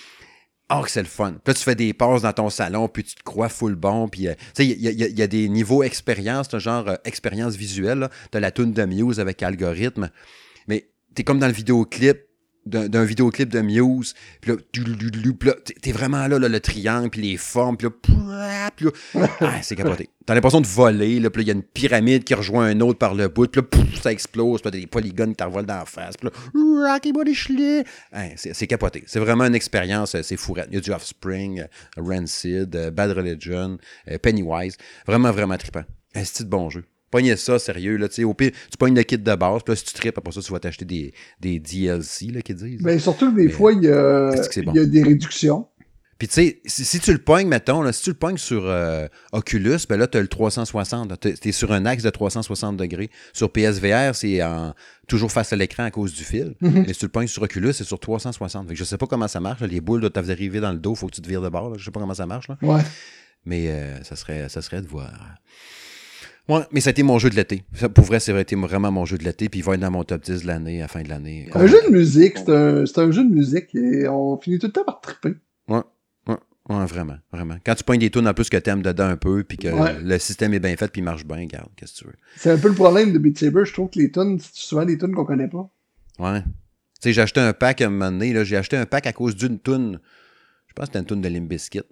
oh, que c'est le fun. Puis là, tu fais des pauses dans ton salon, puis tu te crois full bon. Puis, euh, tu sais, il y, a, des niveaux expérience, genre euh, expérience visuelle. Tu as la tune de Muse avec algorithme. Mais t'es comme dans le vidéoclip, d'un vidéoclip de Muse, puis là, t'es vraiment là, le triangle, puis les formes, puis là, puis là ah, c'est capoté. T'as l'impression de voler, là, puis il y a une pyramide qui rejoint un autre par le bout, puis là, ça explose, puis des polygones qui t'envolent dans la face, puis là, ah, c'est capoté. C'est vraiment une expérience, c'est fourette. Il y a du Offspring, Rancid, Bad Religion, Pennywise. Vraiment, vraiment trippant. Un style de bon jeu. Pognez ça, sérieux. Là, au pire, tu pognes le kit de base, puis là, si tu tripes, après ça, tu vas t'acheter des, des DLC, là, qu'ils disent. Ben, surtout que des fois, il y, a, il y a des réductions. Puis tu sais, si, tu le pognes, mettons, là, si tu le pognes sur euh, Oculus, ben là, tu as le 360. Tu es, sur un axe de 360 degrés. Sur PSVR, c'est toujours face à l'écran à cause du fil. Mais si tu le pognes sur Oculus, c'est sur 360. Fait que je sais pas comment ça marche. Les boules doivent t'arriver dans le dos, faut que tu te vires de bord. Je sais pas comment ça marche. Là. Ouais. Mais euh, ça, serait, ça serait de voir. Ouais, mais ça a été mon jeu de l'été. Pour vrai, ça a été vraiment mon jeu de l'été, puis il va être dans mon top 10 de l'année, à la fin de l'année. Un jeu de musique, c'est un, un, jeu de musique et on finit tout le temps par triper. Ouais, ouais, ouais, vraiment, vraiment. Quand tu pognes des tunes en plus que t'aimes dedans un peu, puis que le système est bien fait, puis il marche bien, regarde, qu'est-ce que tu veux. C'est un peu le problème de Beat Saber, je trouve que les tunes, c'est souvent des tunes qu'on connaît pas. Ouais. Tu sais, j'ai acheté un pack à un moment donné, j'ai acheté un pack à cause d'une tune. Je pense que c'était une tune de Limbiskit.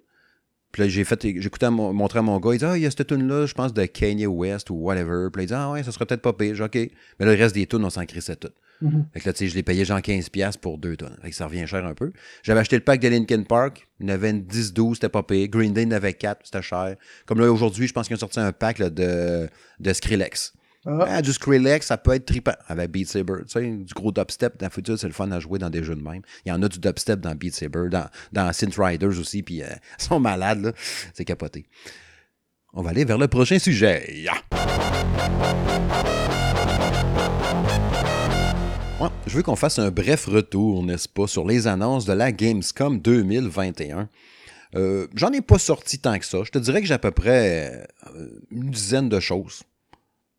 Puis là, j'ai fait, j'écoutais montrer à mon gars, il dit, ah, il y a cette tune-là, je pense, de Kanye West ou whatever. Puis là, il dit, ah ouais, ça serait peut-être pas pire. J'ai OK. Mais là, le reste des tunes, on s'en crissait toutes. Mm Fait que là, tu sais, je l'ai payé genre 15$ pour deux tonnes. Fait que ça revient cher un peu. J'avais acheté le pack de Linkin Park. Il y en avait 10-12, c'était pas pire. Green Day il en avait 4, c'était cher. Comme là, aujourd'hui, je pense qu'ils ont sorti un pack de, de Skrillex. Ah. ah. du Skrillex, ça peut être trippant avec Beat Saber. Tu sais, du gros dubstep dans le futur, c'est le fun à jouer dans des jeux de même. Il y en a du dubstep dans Beat Saber, dans, dans Synth Riders aussi, puis euh, ils sont malades, là. C'est capoté. On va aller vers le prochain sujet. je veux qu'on fasse un bref retour, n'est-ce pas, sur les annonces de la Gamescom 2021. Euh, J'en ai pas sorti tant que ça. Je te dirais que j'ai à peu près euh, une dizaine de choses.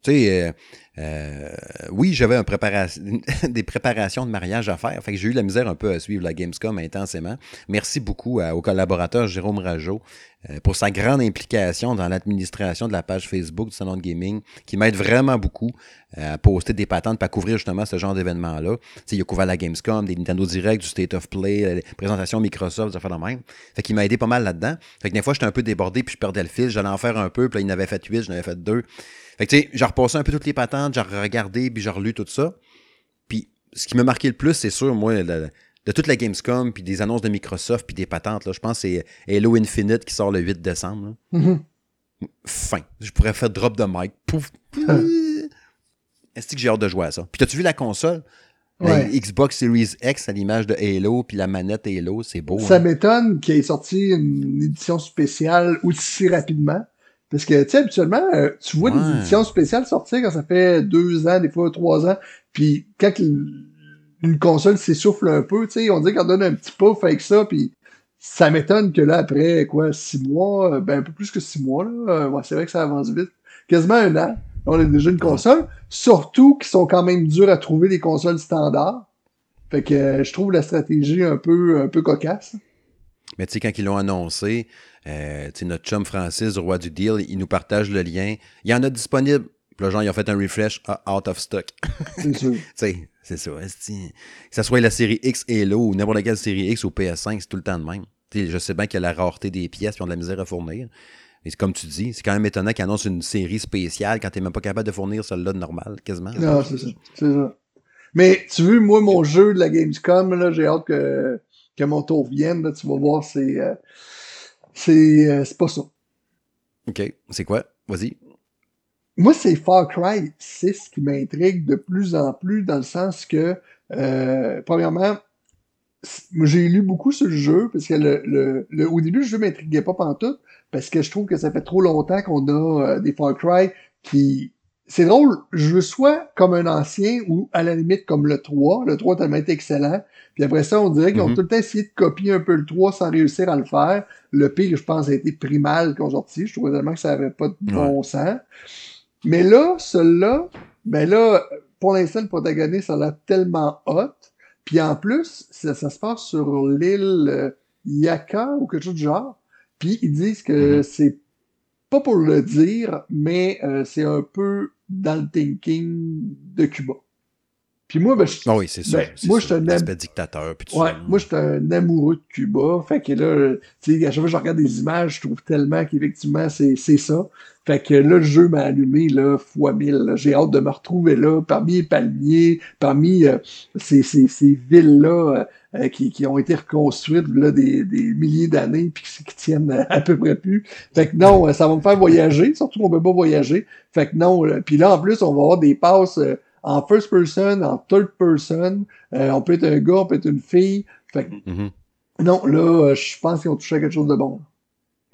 Tu sais, euh, euh, oui, j'avais un des préparations de mariage à faire. Fait que j'ai eu la misère un peu à suivre la Gamescom intensément. Merci beaucoup au collaborateur Jérôme Rajot euh, pour sa grande implication dans l'administration de la page Facebook du Salon de Gaming, qui m'aide vraiment beaucoup à poster des patentes, à couvrir justement ce genre d'événements-là. Il a couvert la Gamescom, des Nintendo Direct, du State of Play, les présentations Microsoft, des affaires de même. Fait qu'il m'a aidé pas mal là-dedans. Fait que des fois, j'étais un peu débordé, puis je perdais le fil. J'allais en faire un peu, puis là, il en avait fait huit, j'en avais fait deux. Fait que, tu sais, j'ai repassé un peu toutes les patentes, j'ai regardé, puis j'ai relu tout ça. Puis, ce qui m'a marqué le plus, c'est sûr, moi, de toute la Gamescom, puis des annonces de Microsoft, puis des patentes, là, je pense que c'est Halo Infinite qui sort le 8 décembre. Mm-hmm. Fin. Je pourrais faire drop de mic. Pouf. Est-ce que j'ai hâte de jouer à ça? Puis, t'as-tu vu la console? La Xbox Series X à l'image de Halo, puis la manette Halo, c'est beau. Ça hein? m'étonne qu'il ait sorti une édition spéciale aussi rapidement. Parce que, tu sais, habituellement, euh, tu vois des éditions spéciales sortir quand ça fait deux ans, des fois trois ans, puis quand une console s'essouffle un peu, tu sais, on dit qu'on donne un petit puff avec ça, puis ça m'étonne que là, après, quoi, six mois, euh, ben un peu plus que six mois, là, euh, ouais, c'est vrai que ça avance vite, quasiment un an, on a déjà une console, surtout qu'ils sont quand même durs à trouver des consoles standards. Fait que je trouve la stratégie un peu, un peu cocasse. Mais tu sais, quand ils l'ont annoncé, euh, notre chum Francis, roi du deal, il nous partage le lien. Il y en a disponible. Puis là, genre, ils ont fait un refresh ah, out of stock. C'est sûr. c'est ça. Que ça soit la série X Halo ou n'importe quelle série X ou PS5, c'est tout le temps de même. je sais bien qu'il y a la rareté des pièces et ont de la misère à fournir. Mais comme tu dis, c'est quand même étonnant qu'ils annoncent une série spéciale quand tu n'es même pas capable de fournir celle-là de normal, quasiment. Non, c'est ça. C'est ça. Mais tu veux, moi, mon jeu de la Gamescom, là, j'ai hâte que, que mon tour vienne. Là, tu vas voir, c'est. Euh, euh, c'est pas ça. OK. C'est quoi? Vas-y. Moi, c'est Far Cry 6 qui m'intrigue de plus en plus dans le sens que, euh, premièrement, j'ai lu beaucoup sur le jeu parce que le, le, au début, le jeu m'intriguait pas pantoute parce que je trouve que ça fait trop longtemps qu'on a euh, des Far Cry qui c'est drôle, je veux soit comme un ancien ou à la limite comme le 3. Le 3 tellement été excellent. Puis après ça, on dirait qu'ils ont mhm. tout le temps essayé de copier un peu le 3 sans réussir à le faire. Le pire, je pense, a été Primal qu'on sorti. Je trouvais tellement que ça avait pas de bon sens. Mais là, celui-là, ben là, pour l'instant, le protagoniste, a l'air tellement hot. Puis en plus, ça, se passe sur l'île euh, Yaka ou quelque chose du genre. Puis ils disent que mhm. c'est pas pour le dire, mais euh, c'est un peu dans le thinking de Cuba. Puis moi, ben, je, ah oui, c'est ça. Ben, moi, je suis un dictateur. Puis ouais, moi, je suis un amoureux de Cuba. Fait que là, tu sais, à chaque fois que je regarde des images, je trouve tellement qu'effectivement, c'est, c'est ça. Fait que là, le jeu m'a allumé, là, fois mille. J'ai hâte de me retrouver là, parmi les palmiers, parmi euh, ces, ces, ces villes-là euh, qui, qui ont été reconstruites là, des, des milliers d'années puis qui, tiennent à, peu près plus. Fait que non, ça va me faire voyager, surtout qu'on peut pas voyager. Fait que non, puis là, en plus, on va avoir des passes en first person, en third person. Euh, on peut être un gars, on peut être une fille. Fait mm-hmm. Non, là, je pense qu'ils ont touché à quelque chose de bon.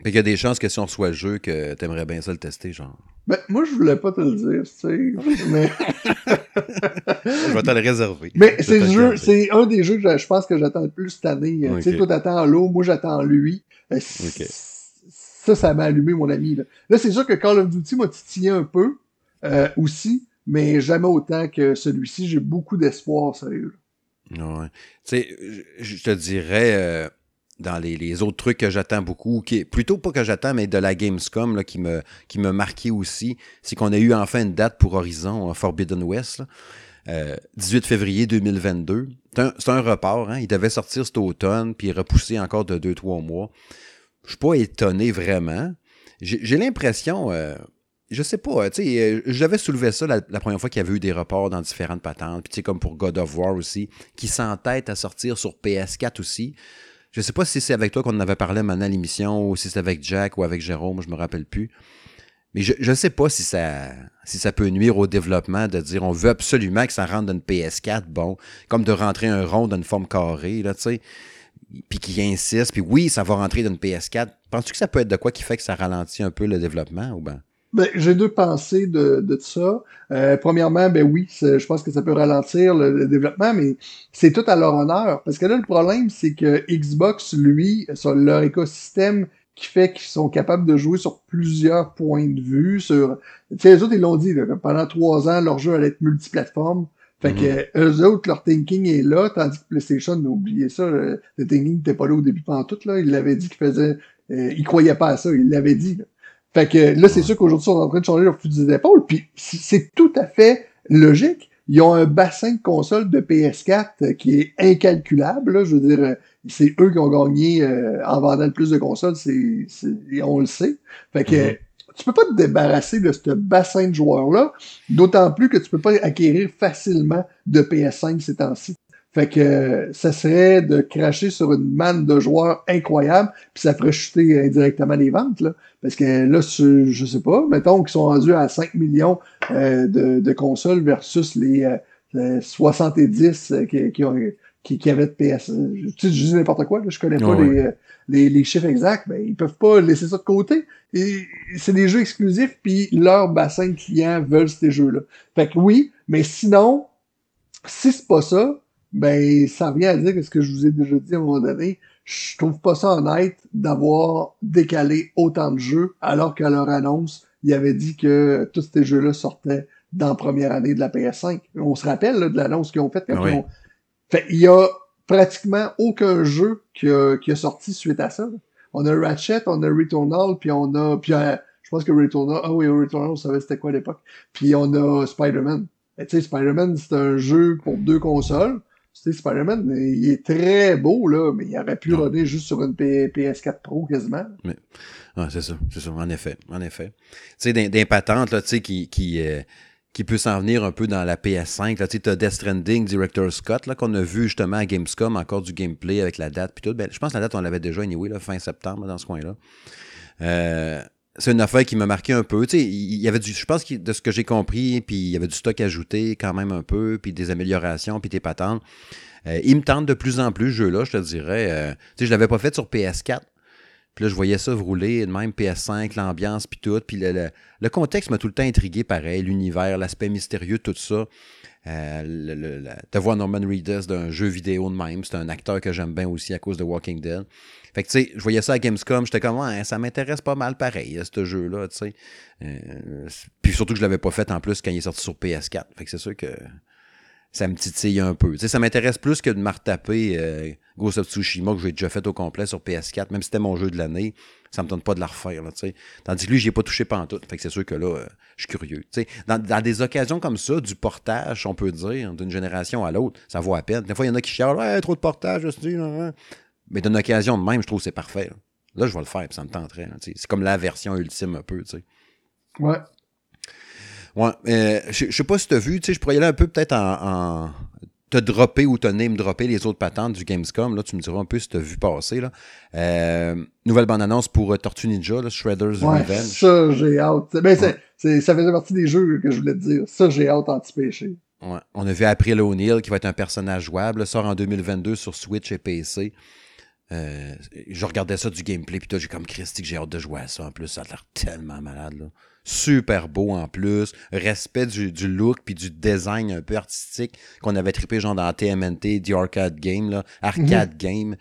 Fait qu'il y a des chances que si on reçoit le jeu, que t'aimerais bien ça le tester, genre. Ben, moi, je voulais pas te le dire, tu sais. Mais. je vais te le réserver. Mais c'est jeu, c'est un des jeux que je pense que j'attends le plus cette année. Tu sais, toi, t'attends l'eau, moi, j'attends lui. Euh, ça, ça m'a allumé, mon ami. Là, là c'est sûr que Call of Duty m'a titillé un peu euh, aussi mais jamais autant que celui-ci. J'ai beaucoup d'espoir, sérieux. Ouais. Tu sais, je te dirais, euh, dans les, autres trucs que j'attends beaucoup, qui plutôt pas que j'attends, mais de la Gamescom là, qui me qui me marqué aussi, c'est qu'on a eu enfin une date pour Horizon Forbidden West. 18 euh, février 2022. C'est un, report, hein? Il devait sortir cet automne, puis repousser encore de 2-3 mois. Je suis pas étonné vraiment. J'ai l'impression, euh, je sais pas, tu sais, euh, j'avais soulevé ça la, première fois qu'il y avait eu des reports dans différentes patentes, puis tu sais, comme pour God of War aussi, qui s'entête à sortir sur PS4 aussi. Je sais pas si c'est avec toi qu'on en avait parlé maintenant à l'émission, ou si c'est avec Jack ou avec Jérôme, je me rappelle plus. Mais je, je sais pas si ça, si ça peut nuire au développement de dire on veut absolument que ça rentre dans une PS4, bon, comme de rentrer un rond dans une forme carrée, là, tu sais, puis qui insiste, puis oui, ça va rentrer dans une PS4. Penses-tu que ça peut être de quoi qui fait que ça ralentit un peu le développement ou ben? Ben, j'ai deux pensées de, de ça. Euh, premièrement, ben oui, je pense que ça peut ralentir le, développement, mais c'est tout à leur honneur. Parce que là, le problème, c'est que Xbox, lui, sur leur écosystème qui fait qu'ils sont capables de jouer sur plusieurs points de vue. Sur, tu sais, les autres, ils l'ont dit, pendant trois ans, leur jeu allait être multiplateforme. Fait que mhm. eux autres, leur thinking est là, tandis que PlayStation, oublié ça, le, thinking n'était pas là au début pendant tout, là. Il l'avait dit qu'il faisait, euh, il croyait pas à ça, il l'avait dit, là. Fait que là, c'est sûr qu'aujourd'hui, ils sont en train de changer leur fusil d'épaule, puis c'est tout à fait logique. Ils ont un bassin de consoles de PS4 euh, qui est incalculable. Là. Je veux dire, euh, c'est eux qui ont gagné euh, en vendant le plus de consoles, c'est, on le sait. Fait que tu peux pas te débarrasser de ce bassin de joueurs-là, d'autant plus que tu peux pas acquérir facilement de PS5 ces temps-ci. Fait que ça serait de cracher sur une manne de joueurs incroyable, puis ça ferait chuter indirectement les ventes. Là. Parce que là, je sais pas, mettons qu'ils sont rendus à 5 millions euh, de, consoles versus les 70 euh, qui, ont, qui, qui avaient de PS. Tu sais, je dis n'importe quoi, là, je connais pas les, les, les, chiffres exacts, mais ils peuvent pas laisser ça de côté. C'est des jeux exclusifs, puis leur bassin de clients veulent ces jeux-là. Fait que oui, mais sinon, si c'est pas ça, ben ça revient à dire que ce que je vous ai déjà dit à un moment donné, je trouve pas ça honnête d'avoir décalé autant de jeux alors qu'à leur annonce, ils avaient dit que tous ces jeux-là sortaient dans la première année de la PS5. On se rappelle de l'annonce qu'ils ont faite quand ils ont... Fait, il y a pratiquement aucun jeu qui a, qui a sorti suite à ça. On a Ratchet, on a Returnal, puis on a... Puis, euh, je pense que Returnal... Ah oui, Returnal, on savait c'était quoi à l'époque. Puis on a Spider-Man. Tu sais, Spider-Man, c'est un jeu pour deux consoles. Tu sais, Spider-Man, il est très beau, là, mais il aurait pu runner juste sur une PS4 Pro quasiment. Mais, c'est ça, c'est ça, en effet, en effet. Tu sais, des, patentes, là, tu sais, qui, qui, euh, qui peut s'en venir un peu dans la PS5, là, tu sais, t'as Death Stranding, Director Scott, là, qu'on a vu justement à Gamescom, encore du gameplay avec la date, puis tout. Ben, je pense que la date, on l'avait déjà, anyway, là, fin septembre, dans ce coin-là. Euh, c'est une affaire qui m'a marqué un peu. Tu sais, il y avait du, je pense que de ce que j'ai compris, puis il y avait du stock ajouté quand même un peu, puis des améliorations, puis des patentes. Euh, il me tente de plus en plus, ce jeu-là, je te dirais. Euh, tu sais, je l'avais pas fait sur PS4. Puis là, je voyais ça rouler, même PS5, l'ambiance, puis tout. Puis le, le, contexte m'a tout le temps intrigué, pareil. L'univers, l'aspect mystérieux, tout ça. Euh, le, voir Norman Reedus d'un jeu vidéo de même. C'est un acteur que j'aime bien aussi à cause de Walking Dead. Fait que, tu sais, je voyais ça à Gamescom, j'étais comme, ouais, ça m'intéresse pas mal pareil, ce jeu-là, tu sais. Euh, puis surtout que je l'avais pas fait en plus quand il est sorti sur PS4. Fait que c'est sûr que ça me titille un peu. Tu sais, ça m'intéresse plus que de me retaper euh, Ghost of Tsushima que j'ai déjà fait au complet sur PS4, même si c'était mon jeu de l'année, ça me tente pas de la refaire, là. Tandis que lui, j'y ai pas touché pantoute. Fait que c'est sûr que là, euh, je suis curieux. Dans, dans, des occasions comme ça, du portage, on peut dire, d'une génération à l'autre, ça vaut à peine. Des fois, il y en a qui chialent, ouais, trop de portage, je là, mais d'une occasion de même, je trouve que c'est parfait. Là. je vais le faire, puis ça me tenterait. C'est comme la version ultime un peu, tu sais. Ouais. Ouais. Euh, je, sais pas si tu as vu, tu sais, je pourrais y aller un peu peut-être en, te dropper ou te name dropper les autres patentes du Gamescom. Là, tu me diras un peu si tu as vu passer. Là. Euh, nouvelle bande-annonce pour euh, Tortue Ninja, là, Shredder's ouais, Revenge. Ça, j'ai hâte. Ben, c'est, ça faisait partie des jeux que je voulais te dire. Ça, j'ai hâte anti-péché. Ouais. On a vu April O'Neil qui va être un personnage jouable. sort en 2022 sur Switch et PC. Euh, je regardais ça du gameplay, puis toi, j'ai comme Christy que j'ai hâte de jouer à ça. En plus, ça a l'air tellement malade. Là. Super beau en plus. Respect du, du look puis du design un peu artistique qu'on avait trippé genre dans TMNT, The Arcade Game, là, Arcade mhm. Game.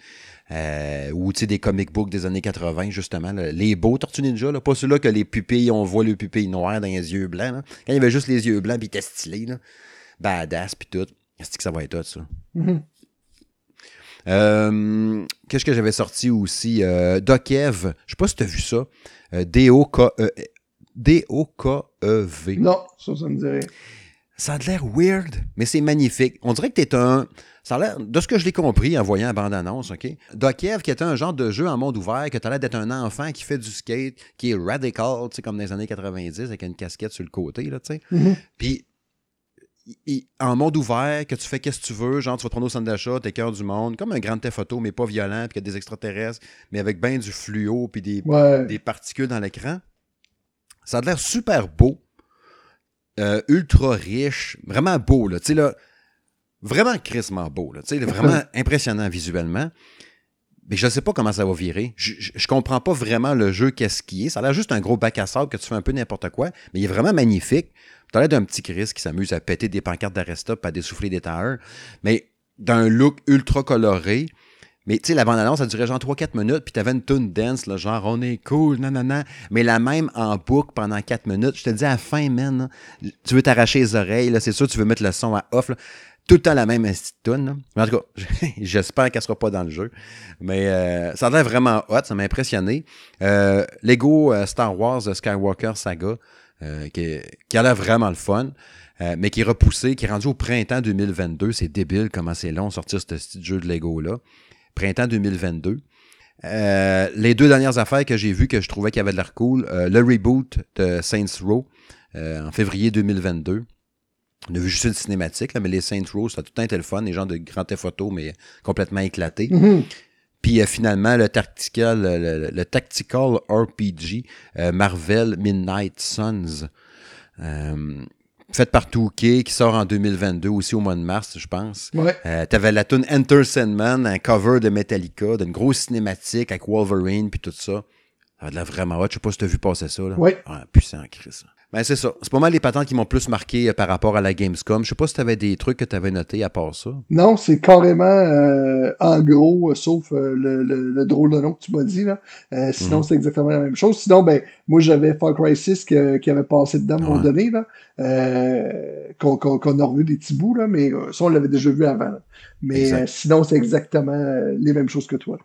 Euh, ou tu sais des comic books des années 80 justement les beaux Tortues Ninja là, pas ceux-là que les pupilles on voit le pupille noir dans les yeux blancs là. quand il y avait juste les yeux blancs puis était stylé là. badass puis tout est-ce que ça va être tout ça? Mhm. Euh, qu'est-ce que j'avais sorti aussi? Euh, Dokev, je sais pas si tu as vu ça. Euh, D-O-K-E-V. E non, ça, ça me dirait. Ça a l'air weird, mais c'est magnifique. On dirait que tu es un. Ça a l'air, de ce que je l'ai compris en voyant la bande-annonce, OK? Dokiev, qui était un genre de jeu en monde ouvert, que tu as l'air d'être un enfant qui fait du skate, qui est radical, tu sais, comme dans les années 90, avec une casquette sur le côté, là, tu sais. Mm-hmm. Puis en monde ouvert, que tu fais qu'est-ce que tu veux, genre tu vas te prendre au centre d'achat, t'es cœur du monde, comme un grand thé photo, mais pas violent, puis qu'il y a des extraterrestres, mais avec bien du fluo, puis des, des particules dans l'écran. Ça a l'air super beau, euh, ultra riche, vraiment beau, là, tu sais, là, vraiment crissement beau, là, tu sais, vraiment impressionnant visuellement. Mais je ne sais pas comment ça va virer. Je, je, comprends pas vraiment le jeu, qu'est-ce qui est. Ça a l'air juste un gros bac à sable que tu fais un peu n'importe quoi, mais il est vraiment magnifique. Tu as l'air d'un petit Chris qui s'amuse à péter des pancartes d'arrest-stop, à dessouffler des tailleurs, mais d'un look ultra coloré. Mais tu sais, la bande-annonce, ça durait genre 3-4 minutes, puis t'avais une tune dance, là, genre on est cool, nanana, mais la même en boucle pendant 4 minutes. Je te dis à la fin, man, tu veux t'arracher les oreilles, là, c'est sûr, tu veux mettre le son à off. Tout le temps la même tune. Mais en tout cas, j'espère qu'elle sera pas dans le jeu. Mais euh, ça a l'air vraiment hot, ça m'a impressionné. Euh, Lego euh, Star Wars Skywalker Saga, euh, qui, qui, a l'air vraiment le fun, euh, mais qui est repoussé, qui est rendu au printemps 2022. C'est débile comment c'est long sortir ce petit jeu de Lego-là. Printemps 2022. Euh, les deux dernières affaires que j'ai vues que je trouvais qu'il y avait de l'air cool, le reboot de Saints Row en février 2022. On a vu juste une cinématique, mais les Saints Row, a tout le fun, les gens de grand photos, mais complètement éclatés. Mm-hmm. Puis euh, finalement, le tactical, le, tactical RPG euh, Marvel Midnight Suns. Faite par Touquet, qui sort en 2022, aussi au mois de mars, je pense. Ouais. Euh, T'avais la tune Enter Sandman, un cover de Metallica, d'une grosse cinématique avec Wolverine, puis tout ça. Ça a de la vraiment hot. Je sais pas si t'as vu passer ça. Là. Oui. Ah, puissant, Chris. Ben, c'est ça. C'est pas mal les patentes qui m'ont plus marqué euh, par rapport à la Gamescom. Je sais pas si t'avais des trucs que t'avais notés à part ça. Non, c'est carrément euh, en gros, euh, sauf euh, le, le, le, drôle de nom que tu m'as dit. Là. Euh, sinon, Mhm. c'est exactement la même chose. Sinon, ben, moi, j'avais Far Cry 6 que- qui avait passé dedans à un moment donné, là, euh, qu'on a revu des petits bouts, là, mais ça, on l'avait déjà vu avant. là. Mais sinon, c'est exactement les mêmes choses que toi.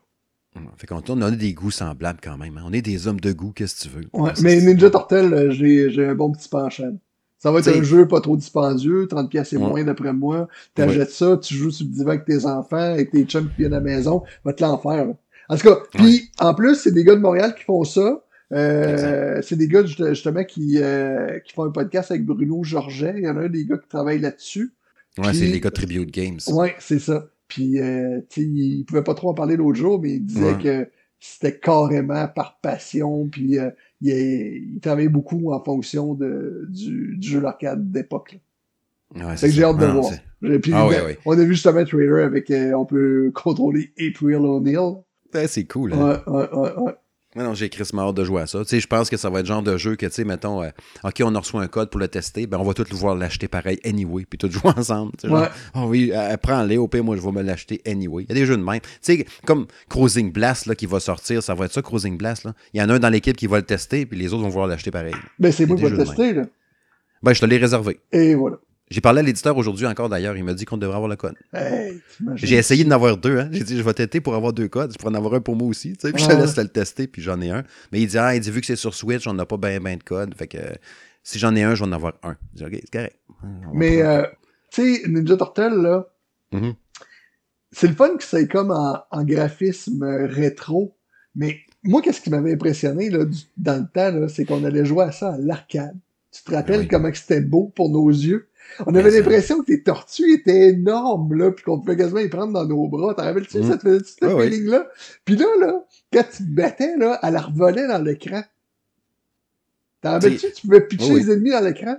Fait qu'on on a des goûts semblables quand même. hein. On est des hommes de goût, qu'est-ce que tu veux? Ouais, mais Ninja Turtle, euh, j'ai j'ai un bon petit penchant. Ça va être un jeu pas trop dispendieux, 30 pièces et Ouais. moins d'après moi. T'achètes ça, tu joues sur le divan avec tes enfants, avec tes chums qui viennent à la maison, va te l'enfer. En tout cas, puis en plus, c'est des gars de Montréal qui font ça. Euh, c'est des gars juste- justement qui, euh, qui font un podcast avec Bruno Georget. Il y en a un des gars qui travaillent là-dessus. Ouais, c'est les gars de Tribute Games. Ouais, c'est ça. Puis, euh, tu sais, il pouvait pas trop en parler l'autre jour, mais il disait Ouais. que c'était carrément par passion, puis euh, il, il travaillait beaucoup en fonction de, du, du jeu d'arcade d'époque. Ouais, Fait que j'ai hâte de Non, voir. c'est- Puis, Ah ouais. on a vu justement un trailer avec, euh, on peut contrôler April O'Neil. Ouais, c'est cool. hein. Ouais, ouais, ouais, ouais. Non, non, j'ai Chris hâte de jouer à ça. Tu sais, je pense que ça va être le genre de jeu que, tu sais, mettons, euh, OK, on a reçu un code pour le tester, ben on va tous le voir l'acheter pareil anyway, puis tout jouer ensemble. tu sais, genre, Ouais. Ah oui, euh, prends-les, au pire, moi, je vais me l'acheter anyway. Il y a des jeux de même. Tu sais, comme Cruising Blast, là, qui va sortir, ça va être ça, Cruising Blast, là? Il y en a un dans l'équipe qui va le tester, puis les autres vont vouloir l'acheter pareil. Ben, c'est moi qui vais le tester, là. Ben, je te l'ai réservé. Et voilà. J'ai parlé à l'éditeur aujourd'hui encore, d'ailleurs. Il m'a dit qu'on devrait avoir le code. Hey? J'ai essayé d'en avoir deux, hein. J'ai dit, je vais tester pour avoir deux codes. Je pourrais en avoir un pour moi aussi, tu sais. Puis je te laisse le tester, puis j'en ai un. Mais il dit, ah, il dit, vu que c'est sur Switch, on n'a pas ben, ben de code. Fait que si j'en ai un, je vais en avoir un. Je dis, OK, c'est correct. Mais, euh, tu sais, Ninja Turtle, là, Mhm. c'est le fun que c'est comme en, en graphisme rétro, mais moi, qu'est-ce qui m'avait impressionné là, du- dans le temps, c'est qu'on allait jouer à ça à l'arcade. Tu te rappelles Oui. comment c'était beau pour nos yeux? On avait ça- l'impression que les tortues étaient énormes, là, puis qu'on pouvait quasiment les prendre dans nos bras. T'en rappelles-tu, Mm. ça te faisait ce Ouais, ouais. feeling-là? Puis là, là, quand tu te battais, là, elle la revolait dans l'écran. T'en rappelles-tu? Tu pouvais pitcher Oui. les ennemis dans l'écran?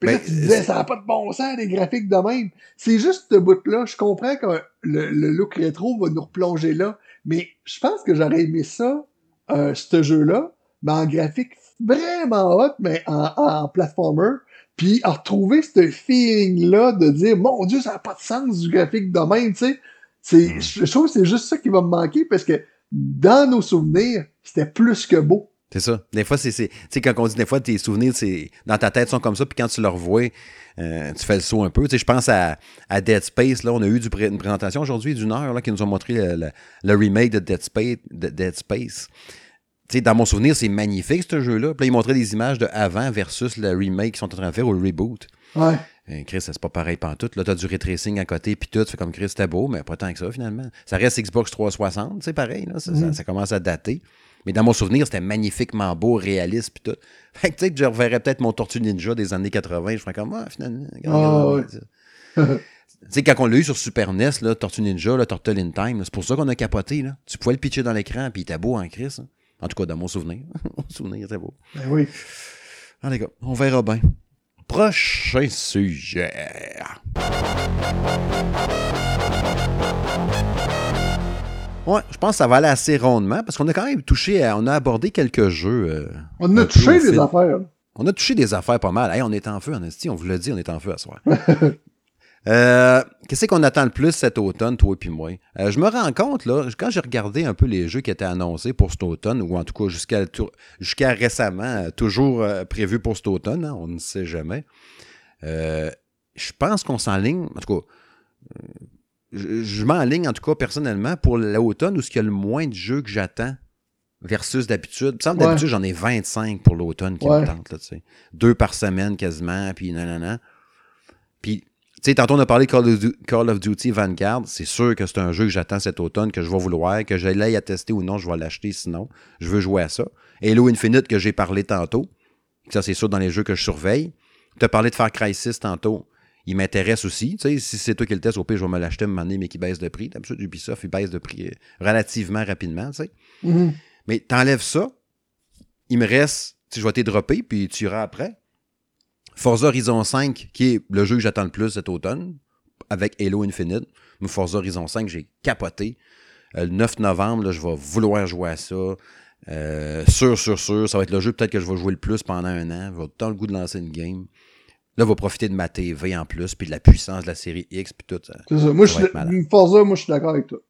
Puis là, Ben, tu disais, ça n'a pas de bon sens, les graphiques de même. C'est juste ce bout-là. Je comprends que le, le look rétro va nous replonger là, mais je pense que j'aurais aimé ça, euh, ce jeu-là, mais en graphique vraiment hot, mais en, en platformer, puis à retrouver ce feeling-là de dire, mon Dieu, ça n'a pas de sens du graphique de même, tu sais. C'est, Mm. je trouve que c'est juste ça qui va me manquer parce que dans nos souvenirs, c'était plus que beau. C'est ça. Des fois, c'est. c'est- Tu sais, quand on dit des fois, tes souvenirs, c'est dans ta tête sont comme ça, puis quand tu le revois, euh, tu fais le saut un peu. Tu sais, je pense à, à Dead Space. Là, on a eu du pré- une présentation aujourd'hui d'une heure là, qui nous ont montré le, le- le remake de Dead Space. De Dead Space. Tu sais, dans mon souvenir, c'est magnifique ce jeu-là. Puis là, ils montraient des images de avant versus le remake qu'ils sont en train de faire ou le reboot. Ouais. Chris, c'est pas pareil pantoute. Là, t'as du ray tracing à côté, puis tout. Fait comme Chris, c'était beau, mais pas tant que ça, finalement. Ça reste Xbox 360, c'est pareil. Là, ça, ça- Mhm. ça commence à dater. Mais dans mon souvenir, c'était magnifiquement beau, réaliste, puis tout. Fait que, tu sais, que je reverrais peut-être mon Tortue Ninja des années 80. Je ferais comme, ah, finalement. regarde, ouais. Tu sais, quand on l'a eu sur Super NES, là, Tortue Ninja, là, Turtle in Time, c'est pour ça qu'on a capoté. Là. Tu pouvais le pitcher dans l'écran, puis il était beau en Chris. hein. En tout cas, dans mon souvenir. mon souvenir, c'était beau. Ben oui. Ah, les gars, on verra bien. Prochain sujet. Ouais, je pense que ça va aller assez rondement parce qu'on a quand même touché, à- on a abordé quelques jeux. euh, On a touché des affaires. On a touché des affaires pas mal. Hey, on est en feu, en esti, on vous l'a dit, on est en feu à soir. Euh, Qu'est-ce qu'on attend le plus cet automne, toi et puis moi? Euh, je me rends compte, là, quand j'ai regardé un peu les jeux qui étaient annoncés pour cet automne, ou en tout cas jusqu'à récemment, euh, toujours euh, prévus pour cet automne, hein, on ne sait jamais. Euh, je pense qu'on s'enligne, en tout cas, euh, je, je m'enligne en tout cas personnellement pour l'automne où il y a le moins de jeux que j'attends versus d'habitude. Il me semble Ouais. d'habitude, j'en ai 25 pour l'automne qui Ouais. me tentent, là, tu sais. Deux par semaine quasiment, puis nanana. Sais, tantôt on a parlé Call of, Du- Call of Duty Vanguard. C'est sûr que c'est un jeu que j'attends cet automne, que je vais vouloir, que je l'aille à tester ou non, je vais l'acheter sinon. Je veux jouer à ça. Halo Infinite que j'ai parlé tantôt. Ça, c'est sûr dans les jeux que je surveille. Tu as parlé de Far Cry 6 tantôt. Il m'intéresse aussi. Tu sais, si c'est toi qui le teste, au pire, je vais me l'acheter à un moment donné, mais qui baisse de prix. D'habitude, Ubisoft, il baisse de prix euh, relativement rapidement, tu sais. Mhm. Mais t'enlèves ça, il me reste, tu sais, je vais t'y dropper, puis tu iras après. Forza Horizon 5, qui est le jeu que j'attends le plus cet automne, avec Halo Infinite. Mais Forza Horizon 5, j'ai capoté. Euh, le 9 novembre, je vais vouloir jouer à ça. Euh, sûr, sûr, sûr. Ça va être le jeu peut-être que je vais jouer le plus pendant un an. J'ai tant le goût de lancer une game. Là, je vais profiter de ma TV en plus, puis de la puissance de la série X, puis tout ça. C'est ça. Moi, je Forza, moi, je suis d'accord avec toi.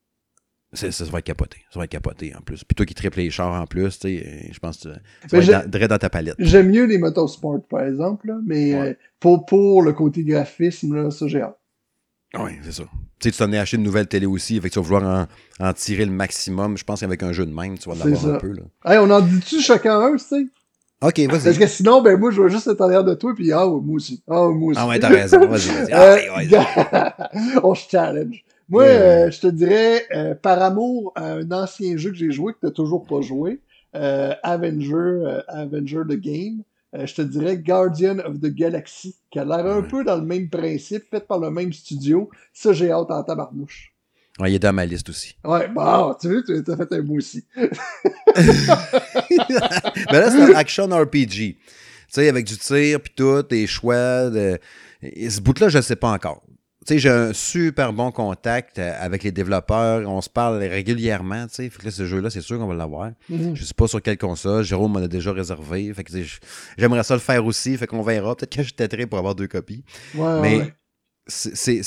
Ça, ça, va être capoté. Ça va être capoté en plus. Puis toi qui triples les chars en plus, tu sais, je pense que tu vas être dans, ta palette. J'aime mieux les motosports, par exemple, là, mais euh, pour, pour le côté graphisme, là, ça, j'ai hâte. Oui, c'est ça. Tu sais, tu t'en es acheté une nouvelle télé aussi, fait que tu vas vouloir en, en tirer le maximum. Je pense qu'avec un jeu de même, tu vas l'avoir un peu. Là. Hey, on en dit-tu chacun un, tu sais? Ok, vas-y. Parce que sinon, ben moi, je vais juste être en arrière de toi, puis ah, moi aussi. Ah, moi aussi. Ah ouais, t'as raison. Vas-y, vas-y. Ah, on se challenge. Moi, euh, je te dirais, euh, par amour à un ancien jeu que j'ai joué, que t'as toujours pas joué, euh, Avenger, Avenger the Game, je te dirais Guardian of the Galaxy, qui a l'air un peu dans le même principe, fait par le même studio. Ça, j'ai hâte en tabarnouche. Ouais, il est dans ma liste aussi. Ouais, bah, tu vois, tu as fait un mot aussi. Mais là, c'est un action RPG. Tu sais, avec du tir, puis tout, des choix. De... ce bout-là, je ne sais pas encore. Tu sais, j'ai un super bon contact euh, avec les développeurs. On se parle régulièrement, tu sais. Fait que là, ce jeu-là, c'est sûr qu'on va l'avoir. Mm-hmm. Je sais pas sur quelle console. Jérôme m'en a déjà réservé. Fait que j'aimerais ça le faire aussi. Fait qu'on verra. Peut-être que je têterai pour avoir deux copies. Ouais, Mais c'est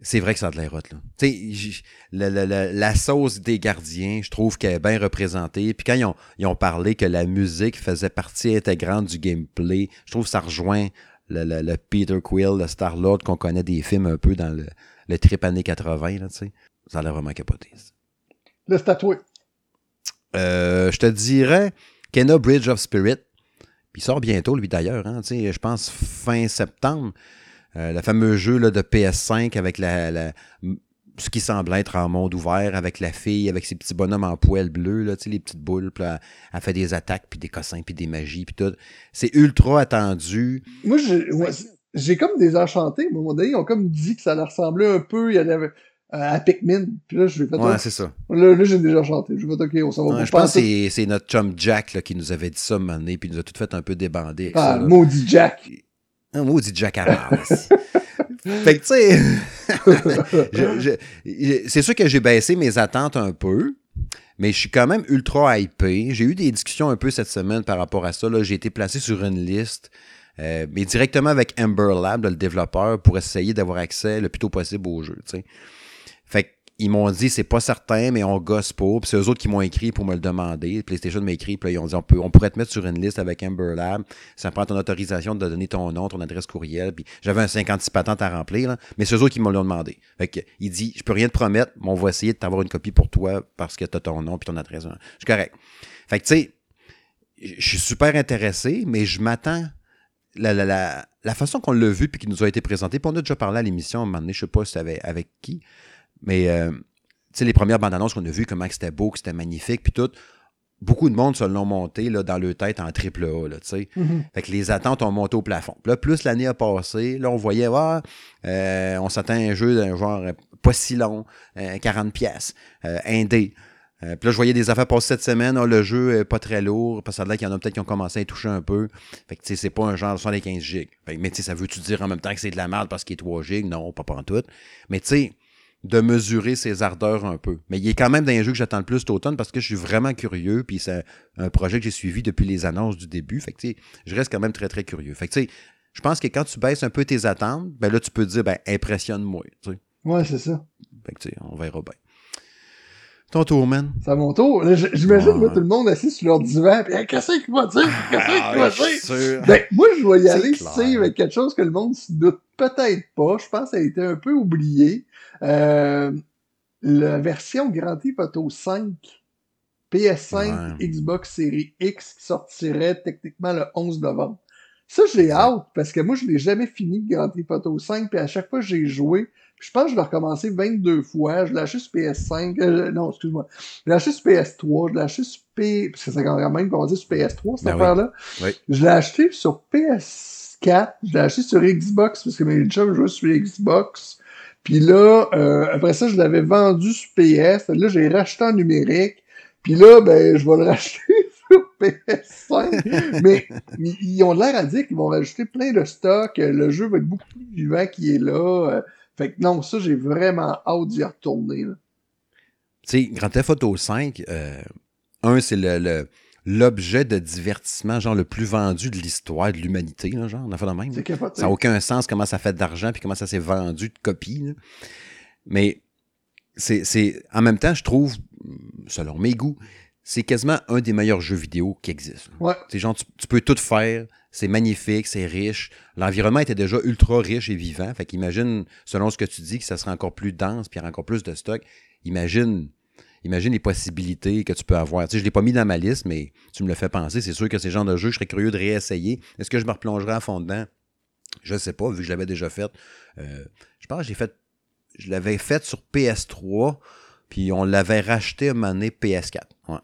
c'est vrai que ça a de l'air hot, là. Tu sais, la, la, la, sauce des gardiens, je trouve qu'elle est bien représentée. Puis quand ils ont, ils ont, parlé que la musique faisait partie intégrante du gameplay, je trouve que ça rejoint le, le Peter Quill, le Star-Lord qu'on connaît des films un peu dans le, le trip années 80, là, tu sais. Ça a l'air vraiment capoté. Le statué. Euh, je te dirais Kenna Bridge of Spirit. Puis il sort bientôt, lui, d'ailleurs. Hein, je pense fin septembre. Euh, le fameux jeu là, de PS5 avec la, ce qui semble être un monde ouvert avec la fille, avec ses petits bonhommes en poêle bleu, là, les petites boules, puis elle, fait des attaques, puis des cossins, puis des magies, puis tout. C'est ultra attendu. Moi, j'ai comme des enchantés. À un moment donné, ils ont comme dit que ça leur ressemblait un peu. Il y avait euh, à Pikmin. Puis là, je vais Ouais, c'est ça. Là, j'ai déjà chanté. Je vais OK, on s'en va. je pense que c'est notre chum Jack là, qui nous avait dit ça un moment donné, puis il nous a tout fait un peu débander. ah, maudit Jack. Un maudit Jack fait que, tu sais, c'est sûr que j'ai baissé mes attentes un peu, mais je suis quand même ultra hypé. J'ai eu des discussions un peu cette semaine par rapport à ça. J'ai été placé sur une liste, euh, mais directement avec Ember Lab, le développeur, pour essayer d'avoir accès le plus tôt possible au jeu. Ils m'ont dit c'est pas certain, mais on gosse pas. Puis c'est eux autres qui m'ont écrit pour me le demander. PlayStation m'a écrit, puis là, ils ont dit on, pourrait te mettre sur une liste avec Amber Lab. Ça prend ton autorisation de donner ton nom, ton adresse courriel. Puis j'avais un 56 patentes à remplir, mais c'est eux autres qui me l'ont demandé. Fait que, il dit je peux rien te promettre, mais on va essayer de t'avoir une copie pour toi parce que t'as ton nom puis ton adresse. Je suis correct. Fait que tu sais, je suis super intéressé, mais je m'attends. La, la, la, façon qu'on l'a vu puis qui nous a été présenté, puis on a déjà parlé à l'émission à un moment donné, je sais pas si avec qui, mais, euh, tu sais, les premières bandes annonces qu'on a vues, comment c'était beau, que c'était magnifique, puis tout, beaucoup de monde se l'ont monté là, dans leur tête en triple A, tu sais. Mm-hmm. Fait que les attentes ont monté au plafond. Puis là, plus l'année a passé, là, on voyait, ah, euh, on s'attend à un jeu d'un genre euh, pas si long, 40 pièces, indé. puis là, je voyais des affaires passer cette semaine. Ah, le jeu est pas très lourd. Parce que là, qu'il y en a peut-être qui ont commencé à toucher un peu. Fait que, tu sais, c'est pas un genre de 75 gigs. mais, tu sais, ça veut-tu dire en même temps que c'est de la merde parce qu'il est 3 gigs? Non, pas en tout. Mais, tu sais, de mesurer ses ardeurs un peu. Mais il est quand même dans un jeu que j'attends le plus cet automne parce que je suis vraiment curieux, puis c'est un projet que j'ai suivi depuis les annonces du début. Fait que, je reste quand même très, très curieux. Fait que, je pense que quand tu baisses un peu tes attentes, ben là, tu peux dire, ben, impressionne-moi. Ouais, c'est ça. Fait que, on verra bien. Ton tour, man. C'est à mon tour. J'imagine, moi, tout le monde assis sur leur divan, puis qu'est-ce qu'il va dire? Qu'est-ce qu'il ah, va dire? Ben, moi, je vais y aller, tu avec quelque chose que le monde se doute peut-être pas. Je pense que ça a été un peu oublié. Euh, la version Grand Theft Auto 5 PS5 Xbox Series X qui sortirait techniquement le 11 novembre. Ça, j'ai hâte parce que moi, je l'ai jamais fini Grand Theft Auto 5 puis à chaque fois que j'ai joué, je pense que je vais recommencer 22 fois. Je l'ai acheté sur PS5. Euh, non, excuse-moi. Je l'ai acheté sur PS3. Je l'ai acheté sur P... Parce que c'est quand même qu'on dit sur PS3, cette ben affaire-là. Je l'ai acheté sur PS4. Je l'ai acheté sur Xbox parce que mes chums jouaient sur Xbox. Puis là, euh, après ça, je l'avais vendu sur PS. Là, j'ai racheté en numérique. Puis là, ben, je vais le racheter sur PS5. mais ils ont l'air à dire qu'ils vont rajouter plein de stocks. Le jeu va être beaucoup plus vivant qu'il est là. Fait que non, ça, j'ai vraiment hâte d'y retourner. Tu sais, Grand Theft Auto 5, euh, un, c'est le, l'objet de divertissement, genre le plus vendu de l'histoire de l'humanité, genre, on a fait même. Ça n'a aucun sens comment ça fait d'argent puis comment ça s'est vendu de copies. Mais c'est, en même temps, je trouve, selon mes goûts, c'est quasiment un des meilleurs jeux vidéo qui existent. Ouais. genre, tu, peux tout faire, c'est magnifique, c'est riche. L'environnement était déjà ultra riche et vivant. Fait qu'imagine, selon ce que tu dis, que ça sera encore plus dense puis encore plus de stock. Imagine, imagine les possibilités que tu peux avoir. Tu sais, je ne l'ai pas mis dans ma liste, mais tu me le fais penser. C'est sûr que ces genres de jeux, je serais curieux de réessayer. Est-ce que je me replongerai à fond dedans? Je ne sais pas, vu que je l'avais déjà fait. Euh, je pense que j'ai fait. Je l'avais fait sur PS3, puis on l'avait racheté à un moment donné PS4. Ouais.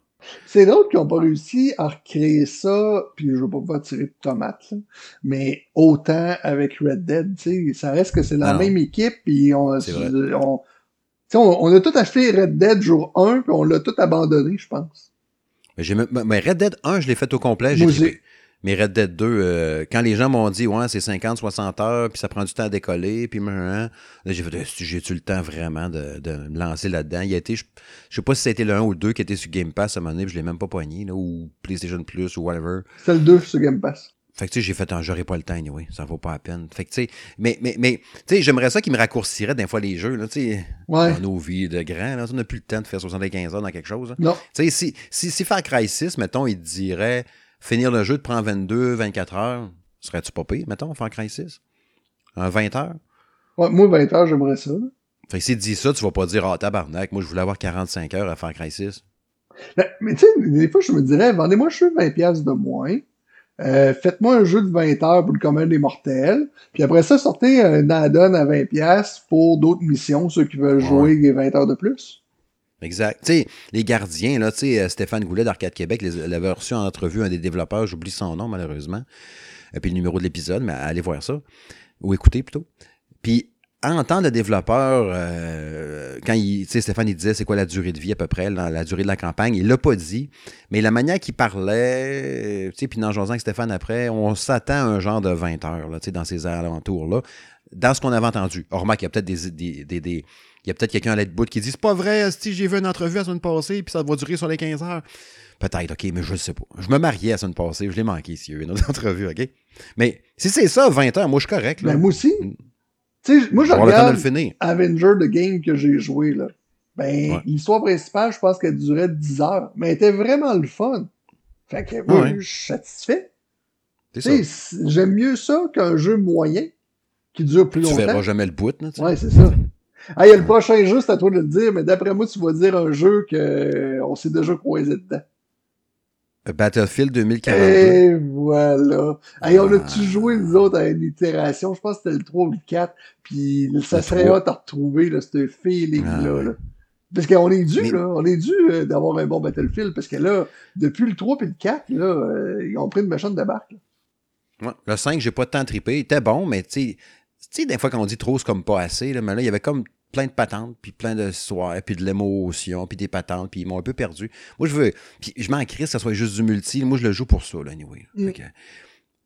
C'est d'autres qui n'ont pas réussi à recréer ça, puis je veux pas pouvoir tirer de tomates, mais autant avec Red Dead, ça reste que c'est la même équipe, puis on, on, on, a tout acheté Red Dead jour 1, puis on l'a tout abandonné, je pense. Mais, Red Dead 1, je l'ai fait au complet. J'ai mais Red Dead 2, euh, quand les gens m'ont dit, ouais, c'est 50, 60 heures, puis ça prend du temps à décoller, puis j'ai fait, j'ai-tu le temps vraiment de, de me lancer là-dedans? Il a été, je, sais pas si c'était le 1 ou le 2 qui était sur Game Pass à un moment donné, puis je l'ai même pas poigné, là, ou PlayStation Plus, ou whatever. C'est le 2 sur Game Pass. Fait que tu sais, j'ai fait un j'aurais pas le temps, oui, ça vaut pas la peine. Fait que tu sais, mais, mais, mais tu sais, j'aimerais ça qu'ils me raccourciraient des fois les jeux, là, tu sais. Ouais. Dans nos vies de grands, là, on n'a plus le temps de faire 75 heures dans quelque chose. Non. Tu sais, si, si, si Far Cry 6, mettons, il dirait finir le jeu te prend 22, 24 heures. Serais-tu pas pire, mettons, Far Cry 6? Un 20 heures? Ouais, moi, 20 heures, j'aimerais ça. Fait que s'il dit ça, tu vas pas dire, ah, tabarnak, moi, je voulais avoir 45 heures à Far Cry 6. Ben, mais tu sais, des fois, je me dirais, vendez-moi jeu de 20$ de moins. Euh, faites-moi un jeu de 20 heures pour le commun des mortels. Puis après ça, sortez un add-on à 20$ pour d'autres missions, ceux qui veulent jouer les 20 heures de plus. Exact. Tu sais, les gardiens, là, tu sais, euh, Stéphane Goulet d'Arcade Québec l'avait reçu en entrevue un des développeurs, j'oublie son nom malheureusement, et puis le numéro de l'épisode, mais allez voir ça, ou écoutez plutôt. Puis entendre le développeur, euh, quand il, tu sais, Stéphane, il disait c'est quoi la durée de vie à peu près, la, durée de la campagne, il l'a pas dit, mais la manière qu'il parlait, tu sais, puis dans Josan avec Stéphane après, on s'attend à un genre de 20 heures, là, tu sais, dans ces alentours-là, dans ce qu'on avait entendu. Or, qu'il y a peut-être des, des, des il y a peut-être quelqu'un à l'aide bout qui dit C'est pas vrai, si j'ai vu une entrevue la semaine passée, puis ça va durer sur les 15 heures. Peut-être, OK, mais je ne sais pas. Je me mariais la semaine passée, je l'ai manqué s'il y a eu une autre entrevue, OK? Mais si c'est ça, 20 heures, moi, je suis correct. Là. Ben, moi aussi. Tu sais, moi, je regarde Avenger de Game que j'ai joué, là. Ben, l'histoire principale, je pense qu'elle durait 10 heures, mais elle était vraiment le fun. Fait que moi, je suis satisfait. J'aime mieux ça qu'un jeu moyen qui dure plus longtemps. Tu verras jamais le bout, là. Ouais, c'est ça. Ah, il y a le prochain jeu, c'est à toi de le dire, mais d'après moi, tu vas dire un jeu qu'on euh, s'est déjà croisé dedans. Battlefield 2042. Et voilà. Hey, on a-tu ah. joué, nous autres, à une itération? Je pense que c'était le 3 ou le 4. Puis ça serait hâte à retrouver, là, ce feeling-là. Ah, parce qu'on est dû, là. On est dû euh, d'avoir un bon Battlefield. Parce que là, depuis le 3 et le 4, là, euh, ils ont pris une méchante débarque. Ouais. Le 5, j'ai pas de temps trippé. Il était bon, mais tu sais, tu sais, des fois, quand on dit trop, c'est comme pas assez, là, mais là, il y avait comme plein de patentes, puis plein de soirs, puis de l'émotion, puis des patentes, puis ils m'ont un peu perdu. Moi, je veux. Puis je m'en crie que ça soit juste du multi. Moi, je le joue pour ça, là, anyway. Mm.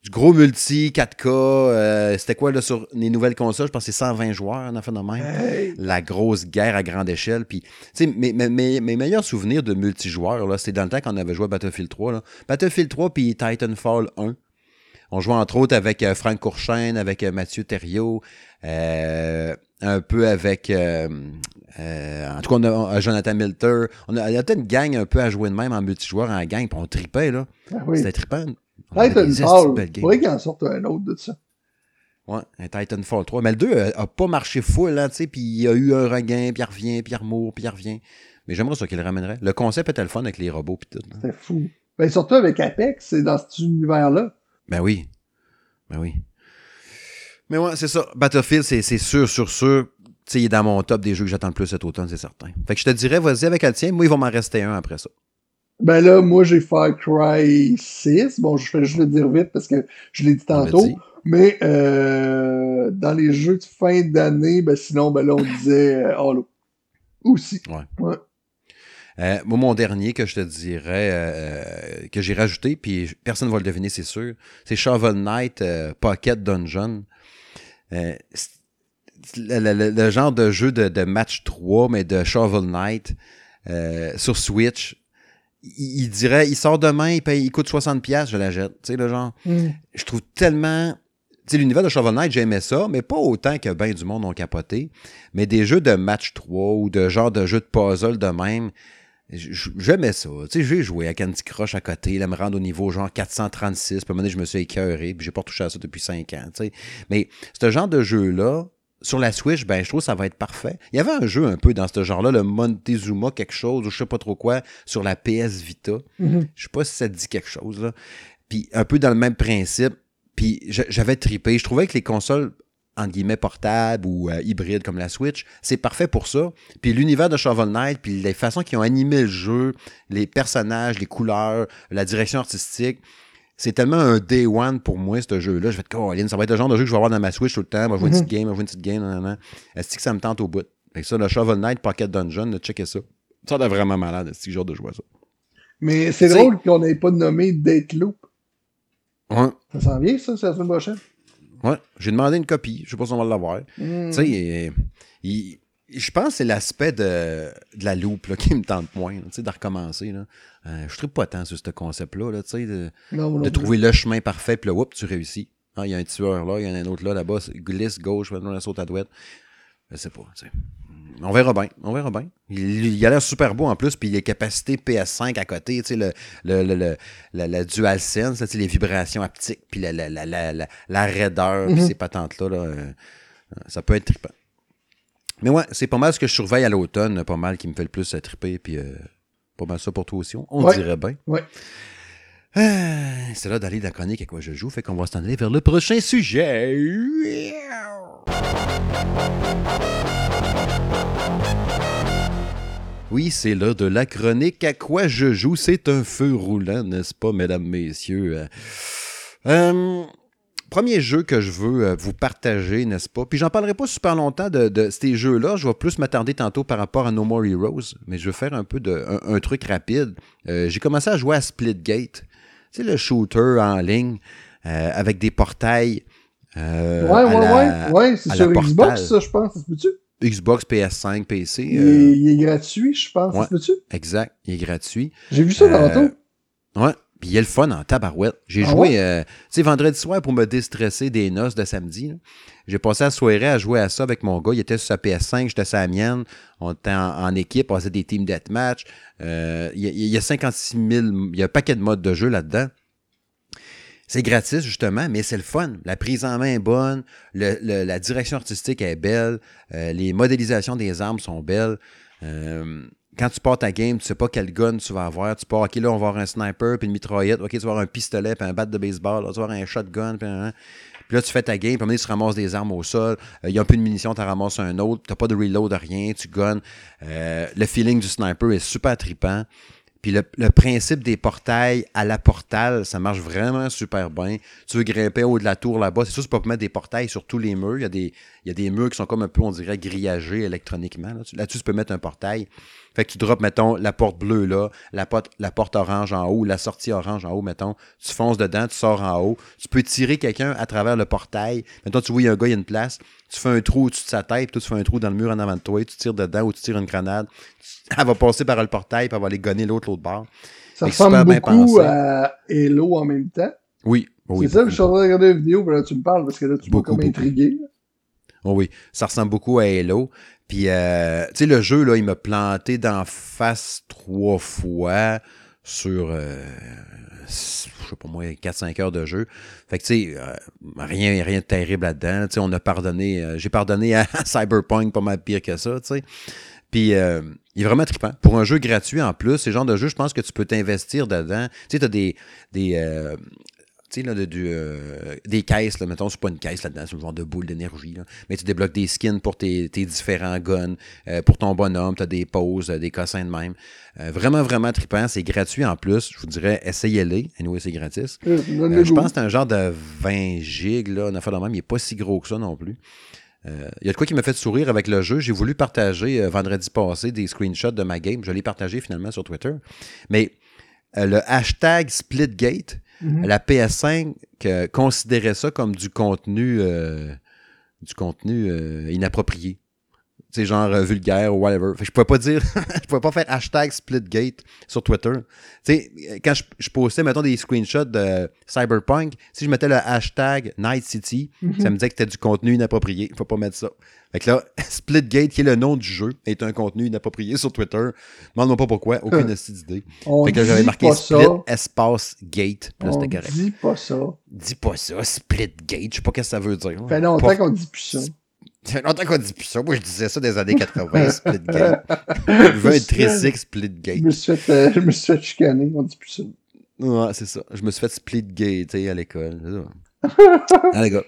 du gros multi, 4K, euh, c'était quoi là, sur les nouvelles consoles? Je pense que c'est 120 joueurs, en a fait de même. La grosse guerre à grande échelle. Puis, tu sais, mes, mes, mes, meilleurs souvenirs de multijoueurs, là, c'est dans le temps qu'on avait joué à Battlefield 3. Là. Battlefield 3 puis Titanfall 1. On jouait entre autres avec euh, Franck Courchaine, avec euh, Mathieu Thériault, euh, un peu avec, en tout cas, on a, Jonathan Milter. On a, il y a peut-être une gang un peu à jouer de même en multijoueur, en gang, puis on tripait, là. Ah C'était trippant. Titanfall, il faudrait qu'il en sorte un autre de ça. Ouais, un Titanfall 3. Mais le 2 a pas marché full, là, tu sais, puis il y a eu un regain, puis il revient, puis il remourt, puis il revient. Mais j'aimerais ça qu'il le ramènerait. Le concept était le fun avec les robots, puis tout. C'est fou. Ben, surtout avec Apex, c'est dans cet univers-là. Ben oui. Ben oui. Mais ouais, c'est ça. Battlefield, c'est sûr, sûr, sûr. Tu sais, il est dans mon top des jeux que j'attends le plus cet automne, c'est certain. Fait que je te dirais, vas-y avec le tien. Moi, il va m'en rester un après ça. Ben là, moi, j'ai Far Cry 6. Bon, je vais juste le dire vite parce que je l'ai dit tantôt. Mais euh, dans les jeux de fin d'année, ben sinon, ben là, on disait euh, Halo. Aussi. Ouais. ouais. Euh, moi, mon dernier que je te dirais, euh, que j'ai rajouté, puis personne ne va le deviner, c'est sûr, c'est Shovel Knight Pocket Dungeon. Le, genre de jeu de, match 3, mais de Shovel Knight sur Switch. Il, dirait, il sort demain, il, paye, il coûte 60$, je la jette. Tu sais, le genre. Mm. Je trouve tellement l'univers de Shovel Knight, j'aimais ça, mais pas autant que bien du monde ont capoté. Mais des jeux de match 3 ou de genre de jeux de puzzle de même, j'aimais ça. Tu sais, j'ai joué à Candy Crush à côté, là, me rendre au niveau genre 436, puis à un moment donné, je me suis écœuré, puis j'ai pas touché à ça depuis 5 ans, tu sais. Mais ce genre de jeu-là, sur la Switch, ben, je trouve que ça va être parfait. Il y avait un jeu un peu dans ce genre-là, le Montezuma quelque chose, ou je sais pas trop quoi, sur la PS Vita. Mm-hmm. Je sais pas si ça dit quelque chose, là. Puis un peu dans le même principe, puis j'avais tripé. Je trouvais que les consoles entre guillemets portables ou euh, hybrides comme la Switch, c'est parfait pour ça. Puis l'univers de Shovel Knight, puis les façons qui ont animé le jeu, les personnages, les couleurs, la direction artistique, c'est tellement un day one pour moi, ce jeu-là. Je vais être Caroline, ça va être le genre de jeu que je vais avoir dans ma Switch tout le temps. Moi, je vais une petite mhm. game, je vais une petite game, Est-ce que ça me tente au bout? Fait ça, le Shovel Knight Pocket Dungeon, checker ça. Ça a vraiment malade, ce genre de jouer ça. Mais c'est drôle qu'on n'ait pas nommé Loop. Ouais. Ça s'en vient, ça, c'est la semaine prochaine? Ouais. J'ai demandé une copie. Je sais pas si on va l'avoir. Hmm. Tu sais, je pense que c'est l'aspect de, de, la loupe là, qui me tente moins, tu sais, de recommencer. Là. Euh, je ne pas tant sur ce concept-là, là, tu sais, de, de trouver le chemin parfait, puis là, whoop, tu réussis. Ah, il y a un tueur là, il y en a un autre là, là-bas, glisse gauche, maintenant la saute à droite. Je sais pas, tu sais. On verra bien. On verra bien. Il, a l'air super beau en plus, puis il a capacité PS5 à côté, tu sais, le, le, le, le, DualSense, les vibrations haptiques, puis la, la, la, la, la raideur, puis mhm. ces patentes-là, là, euh, ça peut être trippant. Mais ouais, c'est pas mal ce que je surveille à l'automne, pas mal qui me fait le plus triper, puis euh, pas mal ça pour toi aussi. On dirait bien. Ouais. Ah, c'est là d'aller de la chronique à quoi je joue, fait qu'on va s'en aller vers le prochain sujet. Oui, c'est là de la chronique à quoi je joue. C'est un feu roulant, n'est-ce pas, mesdames, messieurs? Euh, euh, premier jeu que je veux euh, vous partager, n'est-ce pas? Puis j'en parlerai pas super longtemps de, ces jeux-là. Je vais plus m'attarder tantôt par rapport à No More Heroes, mais je vais faire un peu de un, truc rapide. J'ai commencé à jouer à Splitgate. C'est le shooter en ligne avec des portails. Ouais, ouais, ouais, ouais. C'est sur Xbox, ça, je pense. C'est Xbox, PS5, PC. Il, est, gratuit, je pense. Ouais, exact, il est gratuit. J'ai vu ça euh, tantôt. Ouais. Puis il y a le fun en tabarouette. J'ai ah joué, euh, tu sais, vendredi soir pour me déstresser des noces de samedi. J'ai passé la soirée à jouer à ça avec mon gars. Il était sur sa PS5, j'étais sur la mienne. On était en, équipe, on faisait des team deathmatch. Euh, il, y a, 56 000, il y a un paquet de modes de jeu là-dedans. C'est gratis, justement, mais c'est le fun. La prise en main est bonne, la direction artistique est belle, euh, les modélisations des armes sont belles. Euh, quand tu pars ta game, tu sais pas quel gun tu vas avoir. Tu pars, OK, là, on va avoir un sniper, puis une mitraillette. OK, tu vas avoir un pistolet, puis un bat de baseball. Là, tu vas avoir un shotgun, puis un... Puis là, tu fais ta game, puis tu ramasses des armes au sol. Euh, il y a un peu de munitions, tu ramasses un autre. Tu pas de reload, rien. Tu gunnes. le feeling du sniper est super trippant. Puis le, principe des portails à la portale, ça marche vraiment super bien. Tu veux grimper haut de la tour là-bas, c'est sûr c'est pas mettre des portails sur tous les murs. Il y, a des, il y a des murs qui sont comme un peu, on dirait, grillagés électroniquement. Là-dessus, tu peux mettre un portail. Fait que tu drops, mettons, la porte bleue là, la porte, la porte orange en haut, la sortie orange en haut, mettons. Tu fonces dedans, tu sors en haut. Tu peux tirer quelqu'un à travers le portail. Mettons, tu vois, il y a un gars, il y a une place. Tu fais un trou au-dessus de sa tête, puis tu fais un trou dans le mur en avant de toi, tu tires dedans ou tu tires une grenade. Elle va passer par le portail, puis elle va aller gonner l'autre, l'autre bord. Ça ressemble beaucoup à Halo en même temps. Oui. oui c'est ça, je suis en train de regarder une vidéo, puis là, tu me parles, parce que là, tu m'as comme intrigué. Oh oui, ça ressemble beaucoup à Halo. Puis, euh, tu sais, le jeu, là, il m'a planté d'en face trois fois sur, euh, je sais pas moi, 4-5 heures de jeu. Fait que, tu sais, euh, rien, rien de terrible là-dedans. Tu sais, on a pardonné, j'ai pardonné à Cyberpunk pas mal pire que ça, tu sais. Puis, il est vraiment trippant. Pour un jeu gratuit en plus, ce genre de jeu, je pense que tu peux t'investir dedans. Tu sais, tu as des, des, tu sais, là, de, euh, des caisses, là, mettons, c'est pas une caisse là-dedans, c'est un genre de boule d'énergie, là. Mais tu débloques des skins pour tes, tes différents guns, euh, pour ton bonhomme, tu as des poses, euh, des cossins de même. vraiment, vraiment trippant, c'est gratuit en plus. Je vous dirais, essayez-les. Anyway, c'est gratis. je pense que c'est un genre de 20 gigs, là, on a fait de même, il est pas si gros que ça non plus. il y a de quoi qui m'a fait sourire avec le jeu. J'ai voulu partager vendredi passé des screenshots de ma game. Je l'ai partagé finalement sur Twitter. Mais le hashtag Splitgate, mhm. la PS5 considérait ça comme du contenu, du contenu inapproprié c'est genre euh, vulgaire ou whatever. Fait que je pouvais pas dire, je pouvais pas faire hashtag Splitgate sur Twitter. Tu sais, quand je, postais, mettons, des screenshots de Cyberpunk, si je mettais le hashtag Night City, mhm. ça me disait que c'était du contenu inapproprié. Faut pas mettre ça. Fait que là, Splitgate, qui est le nom du jeu, est un contenu inapproprié sur Twitter. Demande-moi pas pourquoi, aucune idée. fait que j'avais marqué Split espace gate. Là, c'était correct. Dis pas ça. Dis pas ça, Splitgate. Je sais pas ce que ça veut dire. Fait longtemps qu'on dit plus ça. Ça fait longtemps qu'on dit plus ça. Moi, je disais ça des années 80, Splitgate. Je veux un tricycle Splitgate. Je me suis fait, euh, je me suis fait chicaner, on dit plus ça. Ouais, c'est ça. Je me suis fait Splitgate à l'école. Allez, gars.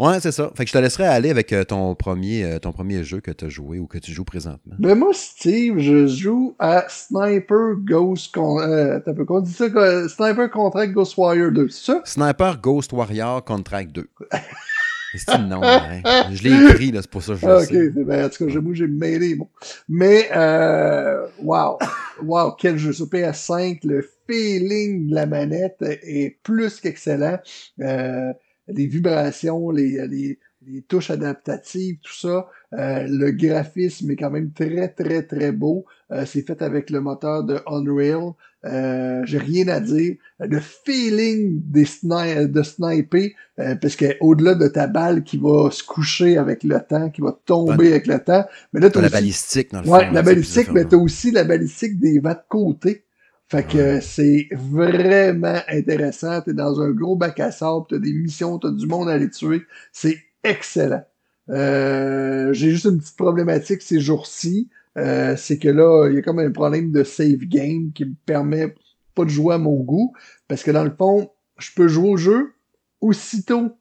Ouais, c'est ça. Fait que je te laisserai aller avec euh, ton premier, euh, ton premier jeu que tu as joué ou que tu joues présentement. Ben moi, Steve, je joue à Sniper Ghost euh, T'as peu dit ça, Sniper Contract Ghost Warrior 2, c'est ça? Sniper Ghost Warrior Contract 2. C'est non, hein. Je l'ai écrit, là, c'est pour ça que je le sais. OK, ben, en tout cas, j'avoue, j'ai mêlé bon. Mais, euh, wow, wow, quel jeu sur PS5, le feeling de la manette est plus qu'excellent. Euh, les vibrations, les, les, les touches adaptatives, tout ça. Euh, le graphisme est quand même très, très, très beau. Euh, c'est fait avec le moteur de Unreal. Euh, J'ai rien à dire. Le feeling des de sniper, euh, parce que au-delà de ta balle qui va se coucher avec le temps, qui va tomber avec le temps, mais là t'as la balistique dans le Ouais, la balistique, mais t'as aussi la balistique des vents de côté. Fait que c'est vraiment intéressant. T'es dans un gros bac à sable, t'as des missions, t'as du monde à les tuer. C'est excellent. Euh, j'ai juste une petite problématique ces jours-ci. Euh, c'est que là, il y a comme un problème de save game qui me permet pas de jouer à mon goût. Parce que dans le fond, je peux jouer au jeu aussitôt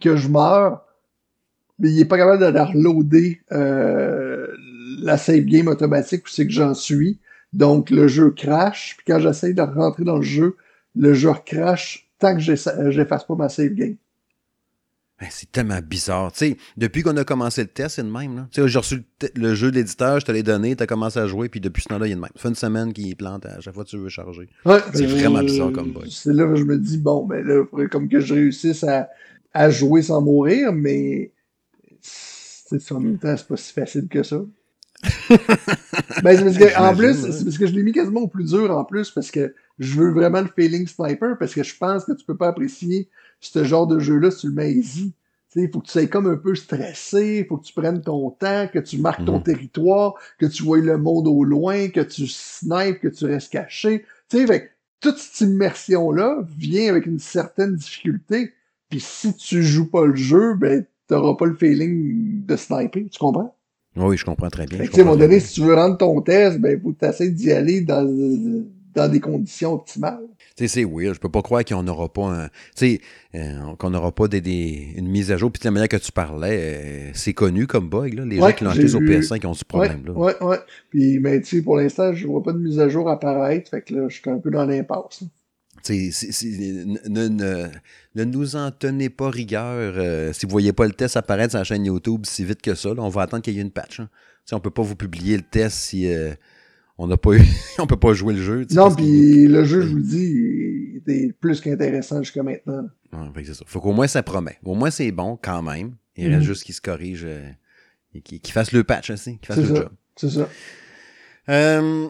que je meurs, mais il est pas capable de reloader euh, la save game automatique où c'est que j'en suis. Donc le jeu crash, puis quand j'essaye de rentrer dans le jeu, le jeu crash tant que j'efface pas ma save game. Ben, c'est tellement bizarre. Depuis qu'on a commencé le test, c'est le même. J'ai reçu le, jeu de l'éditeur, je te l'ai donné, tu as commencé à jouer, puis depuis ce temps-là, il y a le même. Ça fait une semaine qu'il plante à chaque fois que tu veux charger. Ouais, c'est vraiment bizarre comme bug. C'est là que je me dis, bon, ben là, comme que je réussisse à, à jouer sans mourir, mais c'est en même temps, c'est pas si facile que ça. ben, parce que, en plus, c'est parce que je l'ai mis quasiment au plus dur en plus, parce que je veux vraiment le feeling sniper, parce que je pense que tu peux pas apprécier ce genre de jeu-là, tu le mets easy. Il faut que tu sois comme un peu stressé, il faut que tu prennes ton temps, que tu marques ton mhm. territoire, que tu vois le monde au loin, que tu snipes, que tu restes caché. Tu sais, toute cette immersion-là vient avec une certaine difficulté. Puis si tu joues pas le jeu, ben t'auras pas le feeling de sniper, tu comprends? Oui, je comprends très bien. à un moment donné, si tu veux rendre ton test, ben faut que tu d'y aller dans, dans des conditions optimales c'est weird. Je peux pas croire qu'on n'aura pas euh, qu'on n'aura pas des, une mise à jour. Puis de la manière que tu parlais, euh, c'est connu comme bug, là. Les gens qui l'ont acheté sur PS5 qui ont ce problème-là. Ouais, ouais. Puis, mais tu sais, pour l'instant, je vois pas de mise à jour apparaître. Fait que là, je suis un peu dans l'impasse. Ne, ne, ne, nous en tenez pas rigueur. Euh, si vous voyez pas le test apparaître sur la chaîne YouTube si vite que ça, on va attendre qu'il y ait une patch. Hein. On peut pas vous publier le test si on n'a pas eu, on peut pas jouer le jeu. Non, puis le jeu, je vous le dis, il était plus qu'intéressant jusqu'à maintenant. C'est ça. Faut qu'au moins ça promet. Au moins c'est bon quand même. Il reste mhm. juste qu'il se corrige euh, et qu'il fasse le patch aussi, qu'il fasse le job. C'est ça. Euh,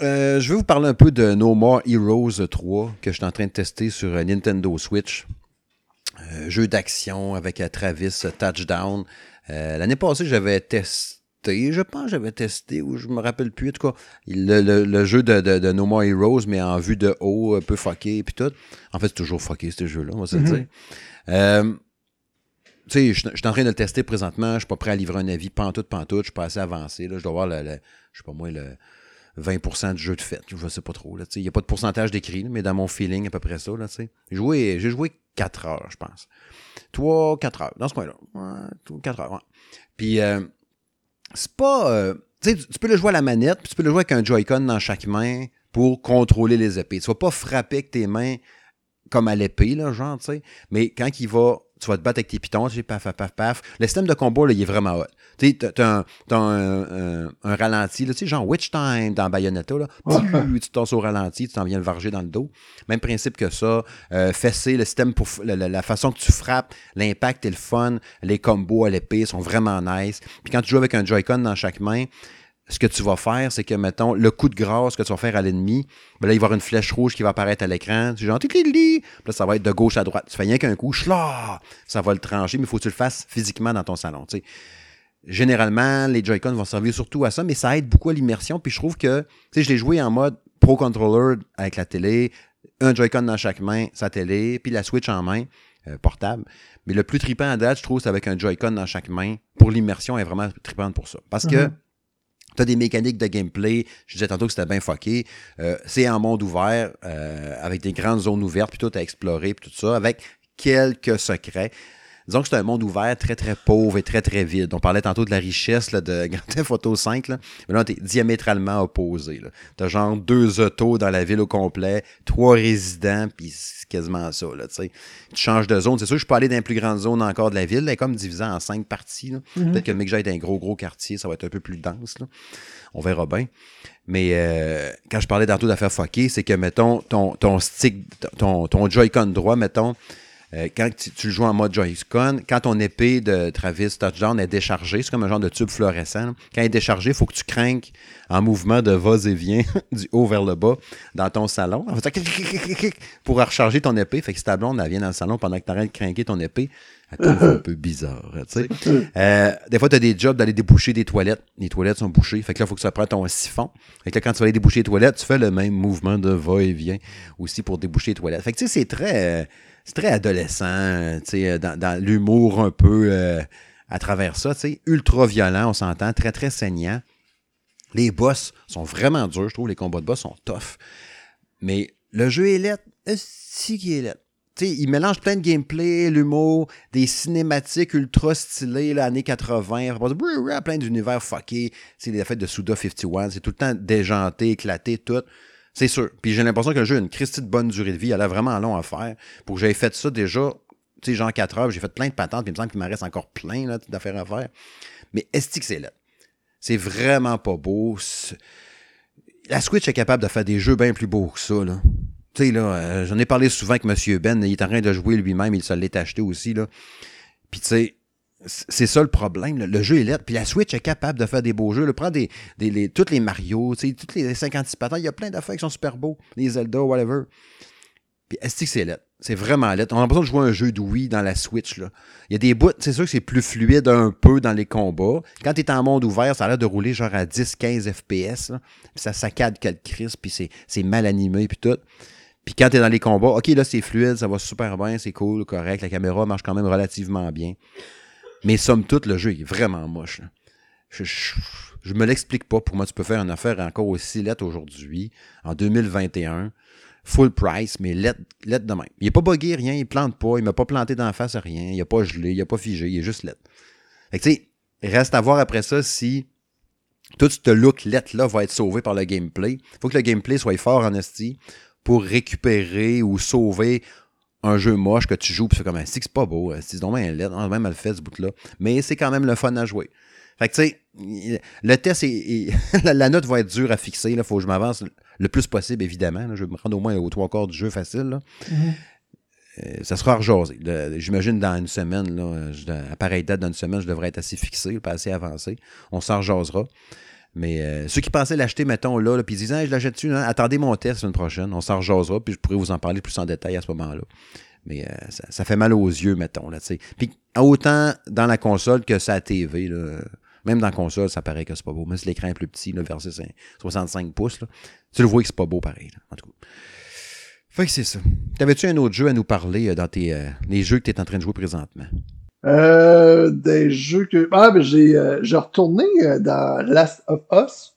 euh, je vais vous parler un peu de No More Heroes 3 que je suis en train de tester sur Nintendo Switch. jeu d'action avec Travis Touchdown. L'année passée, j'avais testé je pense que j'avais testé, ou je me rappelle plus, en tout cas, le, jeu de, No More Heroes, mais en vue de haut, un peu fucké, puis tout. En fait, c'est toujours fucké, ce jeu-là, on va se le mm-hmm. dire. Euh, tu sais, je, suis en train de le tester présentement, je suis pas prêt à livrer un avis pantoute, pantoute, je suis pas assez avancé, là, je dois voir le, je sais pas moi, le 20% du jeu de fait, je sais pas trop, il n'y a pas de pourcentage d'écrit, mais dans mon feeling, à peu près ça, là, tu sais. J'ai joué 4 heures, je pense. 3, 4 heures, dans ce coin-là. Ouais, 4 heures, ouais. Puis, euh, c'est pas. Euh, tu peux le jouer à la manette, puis tu peux le jouer avec un Joy-Con dans chaque main pour contrôler les épées. Tu vas pas frapper avec tes mains comme à l'épée, là, genre, tu sais. Mais quand il va tu vas te battre avec tes pitons, tu paf, paf, paf, paf. Le système de combat, là, il est vraiment hot. Tu sais, t'as un, un, ralenti, tu sais, genre Witch Time dans Bayonetta, là. tu tosses au ralenti, tu t'en viens le varger dans le dos. Même principe que ça. Euh, fesser, le système pour la, façon que tu frappes, l'impact et le fun, les combos à l'épée sont vraiment nice. Puis quand tu joues avec un Joy-Con dans chaque main, ce que tu vas faire, c'est que, mettons, le coup de grâce que tu vas faire à l'ennemi, ben là, il va y avoir une flèche rouge qui va apparaître à l'écran. Tu genre, puis là, ça va être de gauche à droite. Tu fais rien qu'un coup, là, ça va le trancher, mais il faut que tu le fasses physiquement dans ton salon. Généralement, les Joy-Con vont servir surtout à ça, mais ça aide beaucoup à l'immersion. Puis je trouve que, tu sais, je l'ai joué en mode Pro Controller avec la télé, un Joy-Con dans chaque main, sa télé, puis la Switch en main, euh, portable. Mais le plus trippant à date, je trouve, c'est avec un Joy-Con dans chaque main. Pour l'immersion, est vraiment trippante pour ça. Parce que mm-hmm. Tu as des mécaniques de gameplay. Je disais tantôt que c'était bien fucké. Euh, c'est en monde ouvert, euh, avec des grandes zones ouvertes, puis tout à explorer, puis tout ça, avec quelques secrets. Disons que c'est un monde ouvert très, très pauvre et très, très vide. On parlait tantôt de la richesse là, de Grand Theft Auto 5. Là. Mais là, t'es diamétralement opposé. T'as genre deux autos dans la ville au complet, trois résidents, puis c'est quasiment ça. Là, tu changes de zone. C'est sûr que je peux aller dans les plus grandes zones encore de la ville. Elle est comme divisée en cinq parties. Mm-hmm. Peut-être que le mec j'ai un gros, gros quartier, ça va être un peu plus dense. Là. On verra bien. Mais euh, quand je parlais tantôt d'affaires fuckées, c'est que, mettons, ton, ton stick, ton, ton Joy-Con droit, mettons, euh, quand tu, le joues en mode Joy-Con, quand ton épée de Travis Touchdown est déchargée, c'est comme un genre de tube fluorescent. Quand elle est déchargée, il faut que tu craignes en mouvement de va-et-vient du haut vers le bas dans ton salon. Pour recharger ton épée. Fait que si ta blonde elle vient dans le salon pendant que tu arrêtes de craquer ton épée, elle trouve un peu bizarre. Euh, des fois, tu as des jobs d'aller déboucher des toilettes. Les toilettes sont bouchées. Fait que là, il faut que tu prennes ton siphon. Fait que là, quand tu vas aller déboucher les toilettes, tu fais le même mouvement de va-et-vient aussi pour déboucher les toilettes. Fait que tu sais, c'est très. Euh, c'est très adolescent, euh, euh, dans, dans l'humour un peu euh, à travers ça, ultra violent, on s'entend, très très saignant. Les boss sont vraiment durs, je trouve, les combats de boss sont tough. Mais le jeu est lettre, si qui est lettre. il mélange plein de gameplay, l'humour, des cinématiques ultra stylées, là, années 80, plein d'univers fuckés. C'est des effets de Suda 51, c'est tout le temps déjanté, éclaté, tout. C'est sûr. Puis j'ai l'impression que le jeu a une Christie de bonne durée de vie. Elle a vraiment long à faire. Pour que j'aie fait ça déjà, tu sais, genre 4 heures, j'ai fait plein de patentes, puis il me semble qu'il m'en reste encore plein d'affaires à faire. Mais est-ce que c'est là? C'est vraiment pas beau. La Switch est capable de faire des jeux bien plus beaux que ça, là. Tu sais, là, euh, j'en ai parlé souvent avec M. Ben, il est en train de jouer lui-même, il se l'est acheté aussi, là. Puis tu sais, c'est ça le problème. Le jeu est laid. Puis la Switch est capable de faire des beaux jeux. Le Prends des, les, toutes les Mario, toutes les 56 patents. Il y a plein d'affaires qui sont super beaux. Les Zelda, whatever. Puis est-ce que c'est? C'est vraiment laid. On a l'impression de jouer un jeu de dans la Switch. Là. Il y a des bouts, c'est sûr que c'est plus fluide un peu dans les combats. Quand tu es en monde ouvert, ça a l'air de rouler genre à 10-15 FPS. Puis ça saccade quelques crisp, puis c'est mal animé, puis tout. Puis quand tu es dans les combats, OK, là, c'est fluide, ça va super bien, c'est cool, correct. La caméra marche quand même relativement bien. Mais somme toute, le jeu est vraiment moche. Je, je, me l'explique pas. Pour moi, tu peux faire une affaire encore aussi lettre aujourd'hui, en 2021. Full price, mais lettre, de même. Il n'est pas bugué, rien, il plante pas, il m'a pas planté d'en face à rien, il a pas gelé, il a pas figé, il est juste lettre. Fait que tu reste à voir après ça si tout ce look lettre-là va être sauvé par le gameplay. Il faut que le gameplay soit fort en pour récupérer ou sauver un jeu moche que tu joues, puis c'est comme, c'est c'est pas beau, c'est donc même laid, même mal fait ce bout-là. Mais c'est quand même le fun à jouer. Fait que tu sais, le test est, la, note va être dure à fixer. Il faut que je m'avance le plus possible, évidemment. Je vais me rendre au moins aux trois quarts du jeu facile. Mm-hmm. Euh, ça sera rejasé. J'imagine dans une semaine, là, à pareille date, dans une semaine, je devrais être assez fixé, pas assez avancé. On s'en rejasera. Mais euh, ceux qui pensaient l'acheter, mettons, là, puis ils disaient, je l'achète-tu, hein? attendez mon test la semaine prochaine, on s'en rejasera, puis je pourrais vous en parler plus en détail à ce moment-là. Mais euh, ça, fait mal aux yeux, mettons, là, tu sais. Puis autant dans la console que sa TV, là, même dans la console, ça paraît que c'est pas beau. Même si l'écran est plus petit, là, versus 65 pouces, là, tu le vois que c'est pas beau pareil, en tout cas. Fait que c'est ça. T'avais-tu un autre jeu à nous parler euh, dans tes, les jeux que tu es en train de jouer présentement? Euh, des jeux que. Ah, ben j'ai euh, retourné euh, dans Last of Us.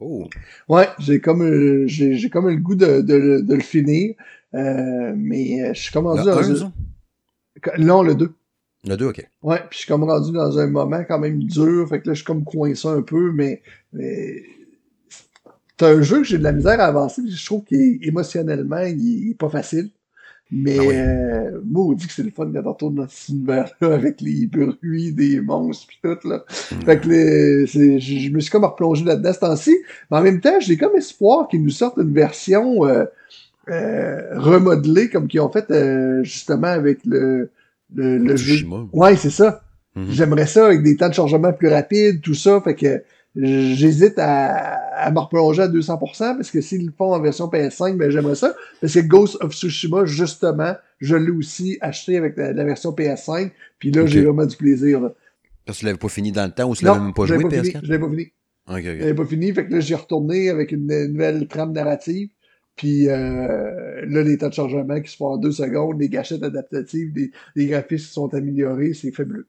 Oh. Ouais, j'ai comme euh, j'ai comme le goût de, de, de le finir. mais je suis comme rendu dans un... Non, le 2. Le 2, ok. Ouais, puis je suis comme rendu dans un moment quand même dur. Fait que là, je suis comme coincé un peu, mais. mais... C'est un jeu que j'ai de la misère à avancer, je trouve qu'émotionnellement, il, il est pas facile. Mais ah euh, moi, on dit que c'est le fun quand on tourne dans cet univers-là avec les bruits des monstres pis tout, là. Hmm. Fait que les, je, me suis comme replongé là-dedans ce temps-ci. Mais en même temps, j'ai comme espoir qu'ils nous sortent une version euh, euh, remodelée comme qu'ils ont fait euh, justement avec le, le, le jeu. Ouais, c'est ça. Hmm. J'aimerais ça avec des temps de chargement plus rapides, tout ça. Fait que j'hésite à, à me replonger à 200% parce que s'ils le font en version PS5, ben j'aimerais ça. Parce que Ghost of Tsushima, justement, je l'ai aussi acheté avec la, version PS5. Puis là, j'ai vraiment du plaisir. Là. Parce que tu l'avais pas fini dans le temps ou tu l'avais même pas joué pas PS4? je l'avais pas fini. Okay, okay. Je l'avais pas fini. Fait que là, j'ai retourné avec une, nouvelle trame narrative. Puis euh, là, les temps de chargement qui se font en deux secondes, les gâchettes adaptatives, les, les graphismes qui sont améliorés, c'est fabuleux.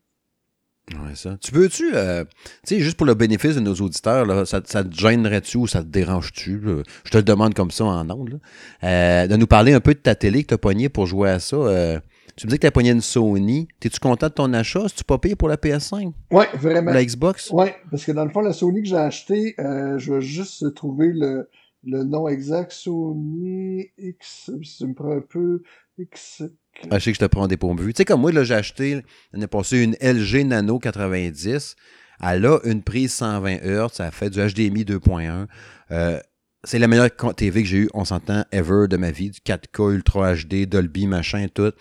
Ouais, ça. Tu peux-tu, euh, tu sais, juste pour le bénéfice de nos auditeurs, là, ça, ça te gênerait-tu ou ça te dérange-tu? Je te le demande comme ça en ondes, euh, de nous parler un peu de ta télé que tu as pognée pour jouer à ça. Euh, tu me dis que tu as pogné une Sony. T'es-tu content de ton achat? Si tu pas payé pour la PS5? Oui, vraiment. La Xbox? Oui, parce que dans le fond, la Sony que j'ai achetée, je vais juste trouver le, le nom exact. Sony X, ça me prend un peu. X, ah, je sais que je te prends des vue. Tu sais, comme moi, là, j'ai acheté l'année passée une LG Nano 90. Elle a une prise 120 Hz. Ça fait du HDMI 2.1. Euh, c'est la meilleure TV que j'ai eue, on s'entend, ever de ma vie. Du 4K Ultra HD, Dolby, machin, tout.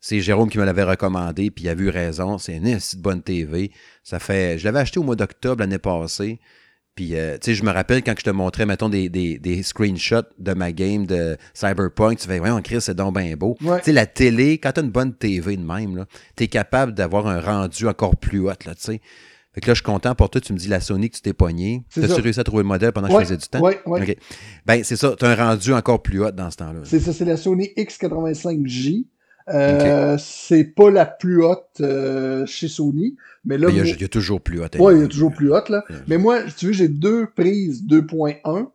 C'est Jérôme qui me l'avait recommandé, puis il a vu raison. C'est une bonne TV. Ça fait. Je l'avais acheté au mois d'octobre l'année passée. Puis, euh, tu sais, je me rappelle quand je te montrais, mettons, des, des, des, screenshots de ma game de Cyberpunk, tu fais, voyons, Chris, c'est donc bien beau. Tu sais, la télé, quand t'as une bonne TV de même, tu es capable d'avoir un rendu encore plus haut, là, tu sais. Fait que là, je suis content pour toi. Tu me dis la Sony que tu t'es pogné. T'as-tu réussi à trouver le modèle pendant que je faisais du temps? Oui, oui. Ben, c'est ça. Tu as un rendu encore plus haut dans ce temps-là. C'est ça. C'est la Sony X85J. Euh, C'est pas la plus haute euh, chez Sony, mais là... il, y a, toujours plus haute. Ouais, il y a toujours plus haute, là. Mais moi, tu veux, j'ai deux prises 2.1.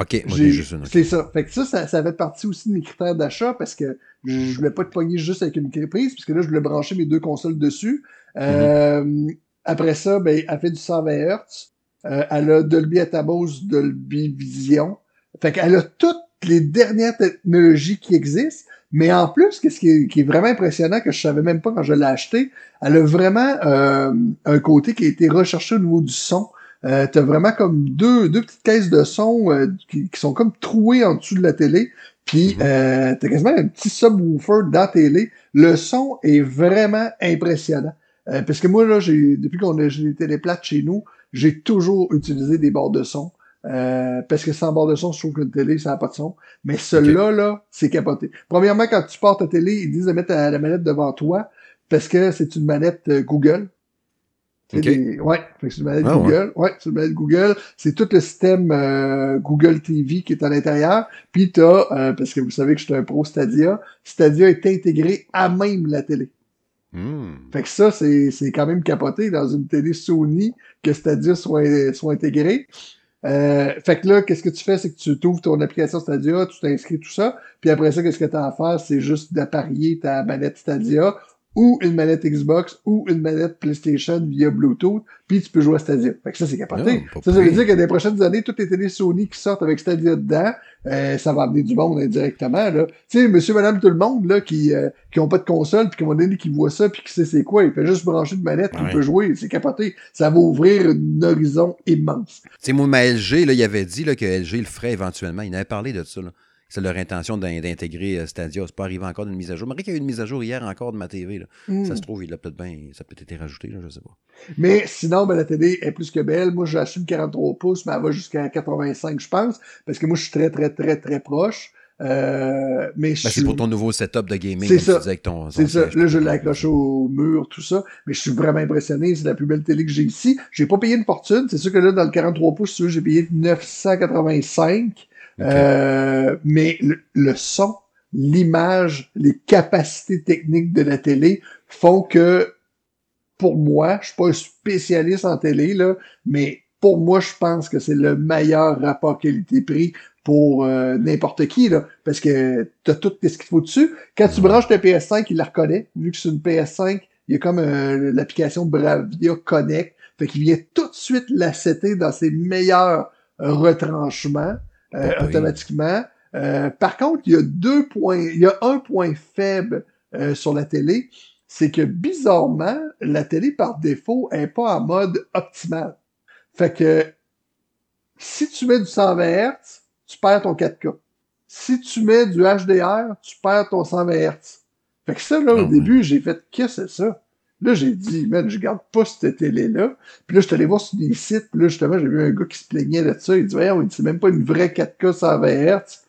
OK, moi j'ai juste une. C'est ça. Fait que ça, ça, ça fait partie aussi de mes critères d'achat parce que je voulais pas te pogner juste avec une prise, puisque là, je voulais brancher mes deux consoles dessus. Euh, mm-hmm. Après ça, ben, elle fait du 120 Hz. Euh, elle a Dolby Atmos, Dolby Vision. Fait qu'elle a toutes les dernières technologies qui existent. Mais en plus, qu'est-ce qui est, qui est, vraiment impressionnant, que je savais même pas quand je l'ai acheté, elle a vraiment euh, un côté qui a été recherché au niveau du son. Euh, tu as vraiment comme deux, deux petites caisses de son euh, qui, sont comme trouées en dessous de la télé. Puis mm euh, tu as quasiment un petit subwoofer dans la télé. Le son est vraiment impressionnant. Euh, parce que moi, là, j'ai depuis qu'on a les télé plates chez nous, j'ai toujours utilisé des bords de son. Euh, parce que sans bord de son, je trouve qu'une télé, ça n'a pas de son. Mais celui-là, là, c'est capoté. Premièrement, quand tu portes ta télé, ils disent de mettre la, manette devant toi parce que c'est une manette euh, Google. ouais, c'est une manette ah, Google. Ouais, c'est une manette Google. C'est tout le système euh, Google TV qui est à l'intérieur. Puis t'as, parce que vous savez que je suis un pro Stadia, Stadia est intégré à même la télé. Hmm. Fait que ça, c'est quand même capoté dans une télé Sony que Stadia soit, soit intégré. Euh, fait que là, qu'est-ce que tu fais, c'est que tu ouvres ton application Stadia, tu t'inscris tout ça, puis après ça, qu'est-ce que tu as à faire, c'est juste d'apparier ta manette Stadia ou une manette Xbox ou une manette PlayStation via Bluetooth, puis tu peux jouer à Stadia. Fait que ça, c'est capoté. ça, ça veut dire que dans les prochaines années, toutes les télé Sony qui sortent avec Stadia dedans, euh, ça va amener du monde indirectement. Là. Tu sais, monsieur, madame, tout le monde là, qui euh, qui ont pas de console, puis qui un donné qui voit ça, puis qui sait c'est quoi, il fait juste brancher une manette, puis il peut jouer. C'est capoté. Ça va ouvrir un horizon immense. Tu sais, moi, ma LG, là, il avait dit là, que LG le ferait éventuellement. Il avait parlé de ça. Là c'est leur intention d'intégrer euh, Stadia. C'est pas arrivé encore d'une mise à jour. Mais qu'il y a eu une mise à jour hier encore de ma TV. Là. Hmm. Ça se trouve, il a peut-être bien, ça peut être été rajouté, là, je sais pas. Mais sinon, ben, la télé est plus que belle. Moi, j'assume 43 pouces, mais elle va jusqu'à 85, je pense, parce que moi, je suis très, très, très, très proche. Euh, mais ben, c'est pour ton nouveau setup de gaming. C'est ça. C'est ça. Là, je l'accroche au mur, tout ça. Mais je suis vraiment impressionné. C'est la plus belle télé que j'ai ici. J'ai pas payé une fortune. C'est sûr que là, dans le 43 pouces, j'ai payé 985. Euh, mais le, son, l'image, les capacités techniques de la télé font que, pour moi, je suis pas un spécialiste en télé, là, mais pour moi, je pense que c'est le meilleur rapport qualité-prix pour euh, n'importe qui, là, parce que t'as tout ce qu'il faut dessus. Quand tu branches ta PS5, il la reconnaît. Vu que c'est une PS5, il y a comme euh, l'application Bravia Connect, fait qu'il vient tout de suite la setter dans ses meilleurs retranchements. Euh, automatiquement. Euh, par contre, il y a deux points, il y a un point faible euh, sur la télé, c'est que bizarrement, la télé par défaut est pas en mode optimal. Fait que si tu mets du 120 Hz, tu perds ton 4K. Si tu mets du HDR, tu perds ton 120 Hz. Fait que ça, là, au ah début, j'ai fait, qu'est-ce que c'est ça? Là, j'ai dit, man, je garde pas cette télé-là. Puis là, je suis allé voir sur des sites. Puis là, justement, j'ai vu un gars qui se plaignait de ça. Il dit, voyons, c'est même pas une vraie 4K 120 Hz.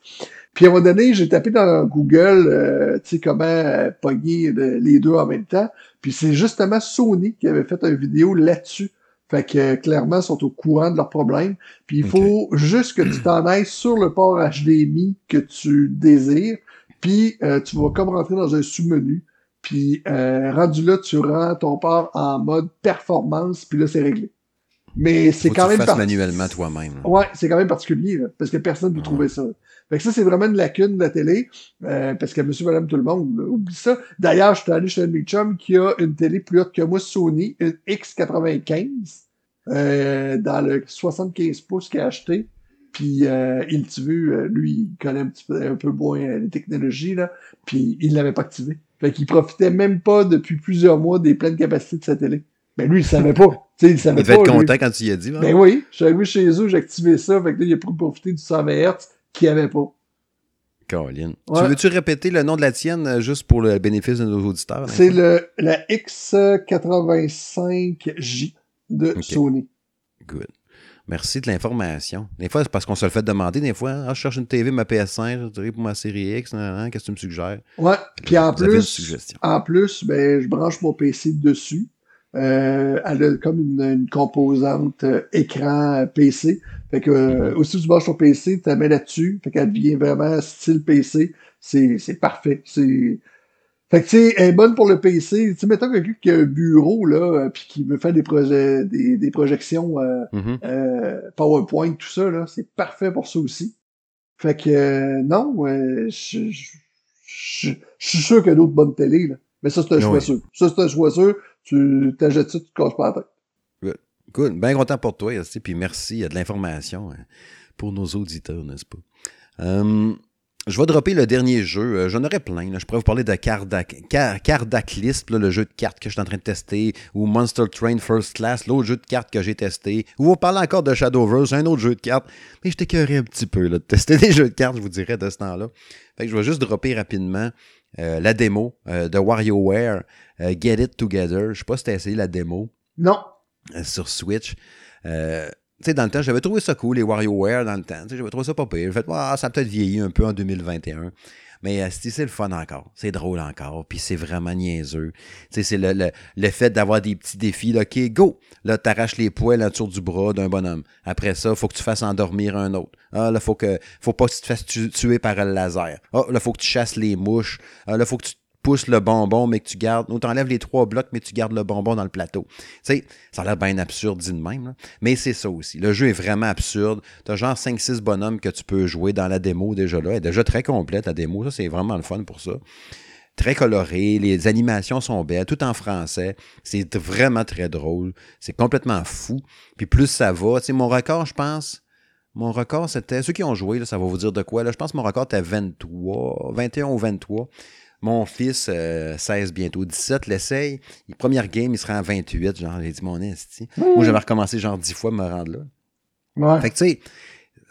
Puis à un moment donné, j'ai tapé dans Google, euh, tu sais, comment euh, pogner les deux en même temps. Puis c'est justement Sony qui avait fait une vidéo là-dessus. Fait que euh, clairement, ils sont au courant de leurs problèmes. Puis il faut juste que tu t'en ailles sur le port HDMI que tu désires. Puis tu vas comme rentrer dans un sous-menu. Puis euh, rendu là, tu rends ton port en mode performance, puis là, c'est réglé. Mais c'est quand même. manuellement toi-même. Ouais, c'est quand même particulier, parce que personne ne peut trouver ça. Fait que ça, c'est vraiment une lacune de la télé, euh, parce que monsieur, madame, tout le monde oublie ça. D'ailleurs, je suis allé chez un chum qui a une télé plus haute que moi, Sony, une X95, euh, dans le 75 pouces qu'il a acheté. Puis euh, il tu vu, lui, il connaît un petit peu, un peu moins les technologies, là, puis il l'avait pas activé. Fait qu'il profitait même pas depuis plusieurs mois des pleines capacités de sa télé. Mais lui, il savait pas. sais, il savait il devait être content quand tu y as dit. Ben oui, je suis arrivé chez eux, j'ai activé ça, fait que là, il a pu profiter du 120 Hz qu'il avait pas. Caroline. Tu veux-tu répéter le nom de la tienne euh, juste pour le bénéfice de nos auditeurs? C'est le la X85J de Sony. Good. Merci de l'information. Des fois, c'est parce qu'on se le fait demander. Des fois, ah, je cherche une TV, ma PS5, je dirais pour ma série X, qu'est-ce que tu me suggères? Ouais. Puis en plus, en plus, ben, je branche mon PC dessus. Euh, elle a comme une, composante euh, écran euh, PC. Fait que mm-hmm. aussi tu branches ton PC, tu la mets là-dessus. Fait qu'elle devient vraiment style PC. C'est parfait. C'est fait que, tu sais, elle est bonne pour le PC. Tu sais, mettons quelqu'un qui a un bureau, là, euh, puis qui veut faire des projets, des, des projections euh, mm-hmm. euh, PowerPoint, tout ça, là, c'est parfait pour ça aussi. Fait que, non, je, je, suis sûr qu'il y a d'autres bonnes télés, là. Mais ça, c'est un choix sûr. Ça, c'est un choix sûr. Tu t'achètes ça, tu te casses pas la tête. Good. Good. Bien content pour toi, aussi, puis merci. Il y a de l'information hein, pour nos auditeurs, n'est-ce pas? Um, je vais dropper le dernier jeu. Euh, j'en aurais plein. Je pourrais vous parler de Cardaclist, le jeu de cartes que je suis en train de tester, ou Monster Train First Class, l'autre jeu de cartes que j'ai testé, ou vous parler encore de Shadowverse, un autre jeu de cartes. Mais je t'écœurais un petit peu là, de tester des jeux de cartes, je vous dirais, de ce temps-là. Fait que je vais juste dropper rapidement euh, la démo euh, de WarioWare, Get It Together. Je sais pas si t'as essayé la démo. Non. sur Switch. Euh, tu sais, dans le temps, j'avais trouvé ça cool, les WarioWare dans le temps. J'avais trouvé ça pas pire. Fait, ah, ça a peut-être vieilli un peu en 2021. Mais euh, c'est le fun encore. C'est drôle encore. Puis c'est vraiment niaiseux. Tu sais, c'est le, le, le, fait d'avoir des petits défis. Là, OK, go! Là, t'arraches les poils autour du bras d'un bonhomme. Après ça, faut que tu fasses endormir un autre. Ah, là, faut que, faut pas que tu te fasses tuer par le laser. Ah, là, faut que tu chasses les mouches. Ah, là, faut que tu pousses le bonbon, mais que tu gardes, ou t'enlèves les trois blocs, mais tu gardes le bonbon dans le plateau. Tu sais, ça a l'air bien absurde dit de même, mais c'est ça aussi. Le jeu est vraiment absurde. T'as genre 5-6 bonhommes que tu peux jouer dans la démo déjà là. Elle est déjà très complète, la démo. Ça, c'est vraiment le fun pour ça. Très coloré, les animations sont belles, tout en français. C'est vraiment très drôle. C'est complètement fou. Puis plus ça va, tu mon record, je pense, mon record, c'était. Ceux qui ont joué, ça va vous dire de quoi. Je pense que mon record était 23, 21 ou 23. Mon fils, 16 euh, bientôt, 17, l'essaye. Première game, il sera en 28. Genre, j'ai dit, mon esti. Moi, j'avais recommencé genre 10 fois à me rendre là. Ouais. Fait que, tu sais,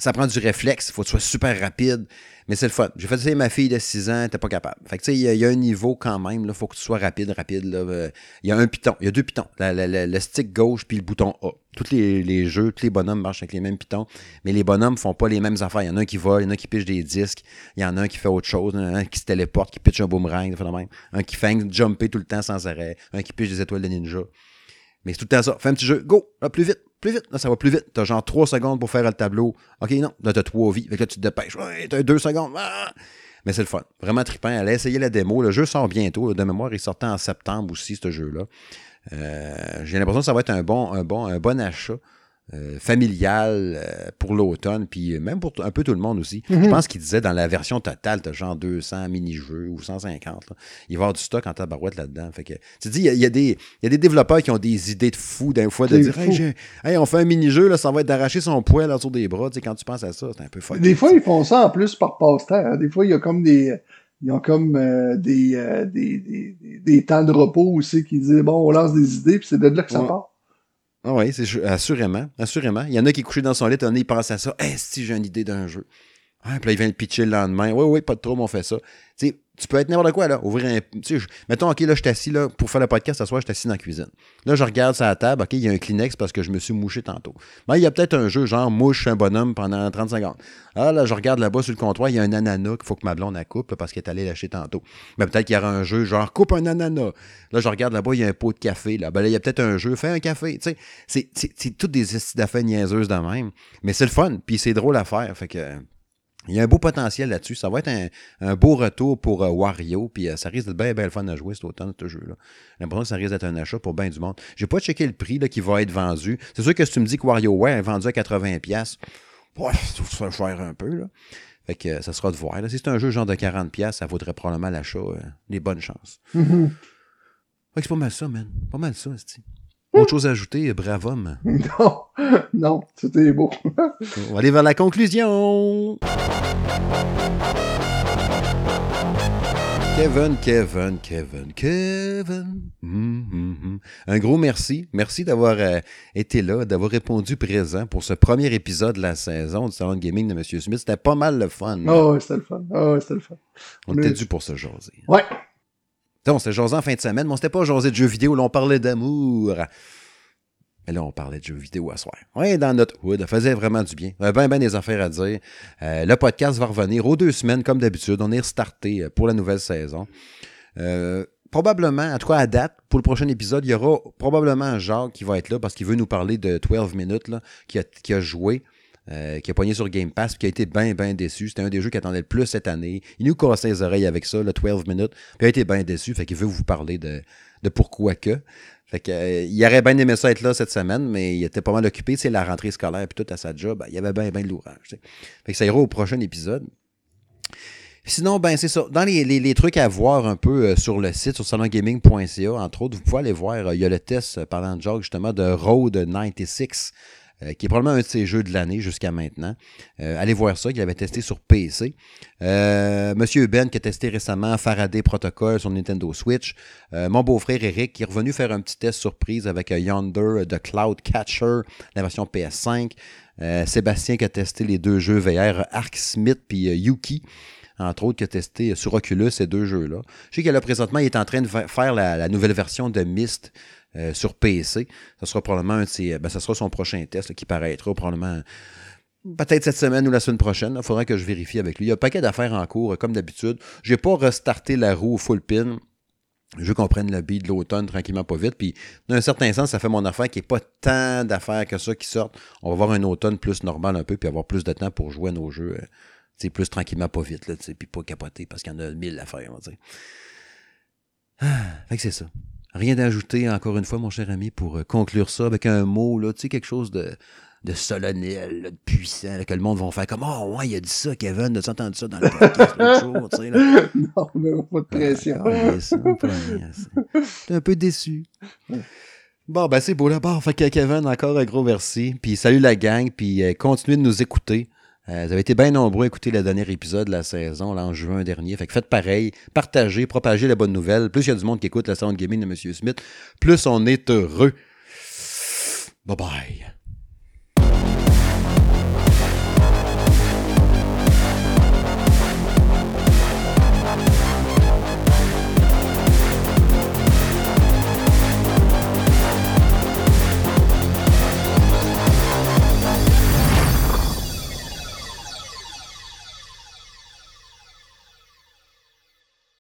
ça prend du réflexe. Il faut que tu sois super rapide. Mais c'est le fun. J'ai fait essayer ma fille de 6 ans, t'es pas capable. Fait que tu sais, il y, a un niveau quand même, il faut que tu sois rapide, rapide. Euh, il y a un piton, il y a deux pitons. le stick gauche puis le bouton A. Tous les, jeux, tous les bonhommes marchent avec les mêmes pitons, mais les bonhommes font pas les mêmes affaires. Il y en a un qui vole, il y en a un qui piche des disques, il y en a un qui fait autre chose, il y en a un qui se téléporte, qui pitche un boomerang, même. un qui fait jumper tout le temps sans arrêt, un qui piche des étoiles de ninja. Mais c'est tout le temps ça. Fais un petit jeu, go, là, plus vite, plus vite. Ça va plus vite. T'as genre 3 secondes pour faire le tableau. OK, non. Là, t'as 3 vies. Fait que là, tu te dépêches. Ouais, t'as 2 secondes. Ah! Mais c'est le fun. Vraiment trippant. Allez essayer la démo. Le jeu sort bientôt. De mémoire, il sortait en septembre aussi, ce jeu-là. Euh, j'ai l'impression que ça va être un bon, un bon, un bon achat. Euh, familial euh, pour l'automne, puis même pour un peu tout le monde aussi. Je mhm. pense qu'il disait dans la version totale, t'as genre 200 mini-jeux ou 150. Il va y avoir du stock en tabarouette là-dedans. Fait que, tu dis, il y, a, des, y a des développeurs qui ont des idées de fous d'un fois de dire hey, on fait un mini-jeu, là, ça va être d'arracher son poil autour des bras. Tu sais, quand tu penses à ça, c'est un peu fort. Des fois, ils font ça en plus par passe-temps. Hein. Des fois, il y a comme des ils ont comme euh, des, des, des, des, temps de repos aussi qui disent bon, on lance des idées, puis c'est de là que ça part. Ah oui, c'est assurément, assurément. Il y en a qui est couché dans son lit, il pense à ça. Eh, si j'ai une idée d'un jeu. Ah, puis là, il vient le pitcher le lendemain. Oui, oui, pas de trouble, on fait ça. Tu tu peux être n'importe quoi, là. Ouvrir un. Tu sais, mettons, OK, là, je suis assis, là, pour faire le podcast ce soir, je suis assis dans la cuisine. Là, je regarde sur la table, OK, il y a un Kleenex parce que je me suis mouché tantôt. Mais il y a peut-être un jeu genre mouche un bonhomme pendant 30 secondes. Ah, là, je regarde là-bas sur le comptoir, il y a un ananas qu'il faut que ma blonde la coupe parce qu'elle est allée lâcher tantôt. Mais peut-être qu'il y aura un jeu genre coupe un ananas. Là, je regarde là-bas, il y a un pot de café. Là, ben là, il y a peut-être un jeu, fais un café. Tu sais, c'est toutes des d'affaires niaiseuses de même. Mais c'est le fun, puis c'est drôle à faire. Fait que il y a un beau potentiel là-dessus. Ça va être un, beau retour pour euh, Wario. Puis euh, ça risque d'être bien, bien le fun à jouer cet automne, ce jeu-là. J'ai l'impression que ça risque d'être un achat pour bien du monde. J'ai pas checké le prix là, qui va être vendu. C'est sûr que si tu me dis que WarioWare est vendu à 80$, ouais, ça cher un peu. Là. Fait que ça sera de voir. Si c'est un jeu genre de 40$, ça vaudrait probablement l'achat. Euh, les bonnes chances. Mm-hmm. c'est pas mal ça, man. Pas mal ça, c'est autre chose à ajouter, brave homme? Non, non, c'était beau. On va aller vers la conclusion. Kevin, Kevin, Kevin, Kevin. Hum, hum, hum. Un gros merci. Merci d'avoir euh, été là, d'avoir répondu présent pour ce premier épisode de la saison du Salon de Gaming de M. Smith. C'était pas mal le fun. Oh, c'était le fun. Oh, c'était le fun. On, était dû pour se jaser. Ouais. On s'était jasé en fin de semaine, mais on s'était pas jasé de jeux vidéo, là, on parlait d'amour. Mais là, on parlait de jeux vidéo à soir. Oui, dans notre hood, ça faisait vraiment du bien. On avait bien, bien des affaires à dire. Euh, le podcast va revenir aux deux semaines, comme d'habitude. On est restarté euh, pour la nouvelle saison. Euh, probablement, en tout cas à date, pour le prochain épisode, il y aura probablement Jacques qui va être là parce qu'il veut nous parler de 12 minutes, là, qui a joué. Qui a poigné sur Game Pass, qui a été bien, bien déçu. C'était un des jeux qui attendait le plus cette année. Il nous cassait les oreilles avec ça, le 12 minutes, puis il a été bien déçu, fait qu'il veut vous parler de, de pourquoi que. Fait que, euh, il aurait bien aimé ça être là cette semaine, mais il était pas mal occupé. C'est la rentrée scolaire puis tout à sa job. Il y avait bien, bien de l'ouvrage. Fait que ça ira au prochain épisode. Sinon, ben c'est ça. Dans les, trucs à voir un peu euh, sur le site, sur salongaming.ca, entre autres, vous pouvez aller voir, euh, il y a le test, parlant de Jog, justement, de Road 96. Euh, qui est probablement un de ses jeux de l'année jusqu'à maintenant. Euh, allez voir ça, qu'il avait testé sur PC. Euh, Monsieur Ben qui a testé récemment Faraday Protocol sur Nintendo Switch. mon beau-frère Eric qui est revenu faire un petit test surprise avec Yonder The Cloud Catcher, la version PS5. Sébastien qui a testé les deux jeux VR Ark Smith puis Yuki entre autres, qui a testé sur Oculus ces deux jeux-là. Je sais que là, présentement, il est en train de faire la nouvelle version de Myst euh, sur PC. Ça sera probablement un de ben, ça sera son prochain test qui paraîtra probablement peut-être cette semaine ou la semaine prochaine. Il faudra que je vérifie avec lui. Il y a un paquet d'affaires en cours, comme d'habitude. Je n'ai pas restarté la roue full pin. Je veux qu'on prenne le beat de l'automne tranquillement, pas vite. Puis, d'un certain sens, ça fait mon affaire qui n'est pas tant d'affaires que ça qui sortent. On va avoir un automne plus normal un peu, puis avoir plus de temps pour jouer à nos jeux. euh, plus tranquillement, pas vite, là, puis pas capoter parce qu'il y en a mille affaires, on va dire. Ah, fait que c'est ça. Rien d'ajouter, encore une fois, mon cher ami, pour euh, conclure ça avec un mot, là, tu sais, quelque chose de, de solennel, de puissant, que le monde va faire comme Oh, ouais, il a dit ça, Kevin, as entendu ça dans le podcast l'autre jour, tu sais, là? Non, mais pas de pression. T'es un peu déçu. Bon, ben c'est beau là bas Fait que Kevin, encore un gros merci. Puis salut la gang, puis euh, continuez de nous écouter. Euh, vous avez été bien nombreux à écouter le dernier épisode de la saison, là, en juin dernier. Fait que faites pareil, partagez, propagez la bonne nouvelle. Plus il y a du monde qui écoute la sound gaming de M. Smith, plus on est heureux. Bye bye.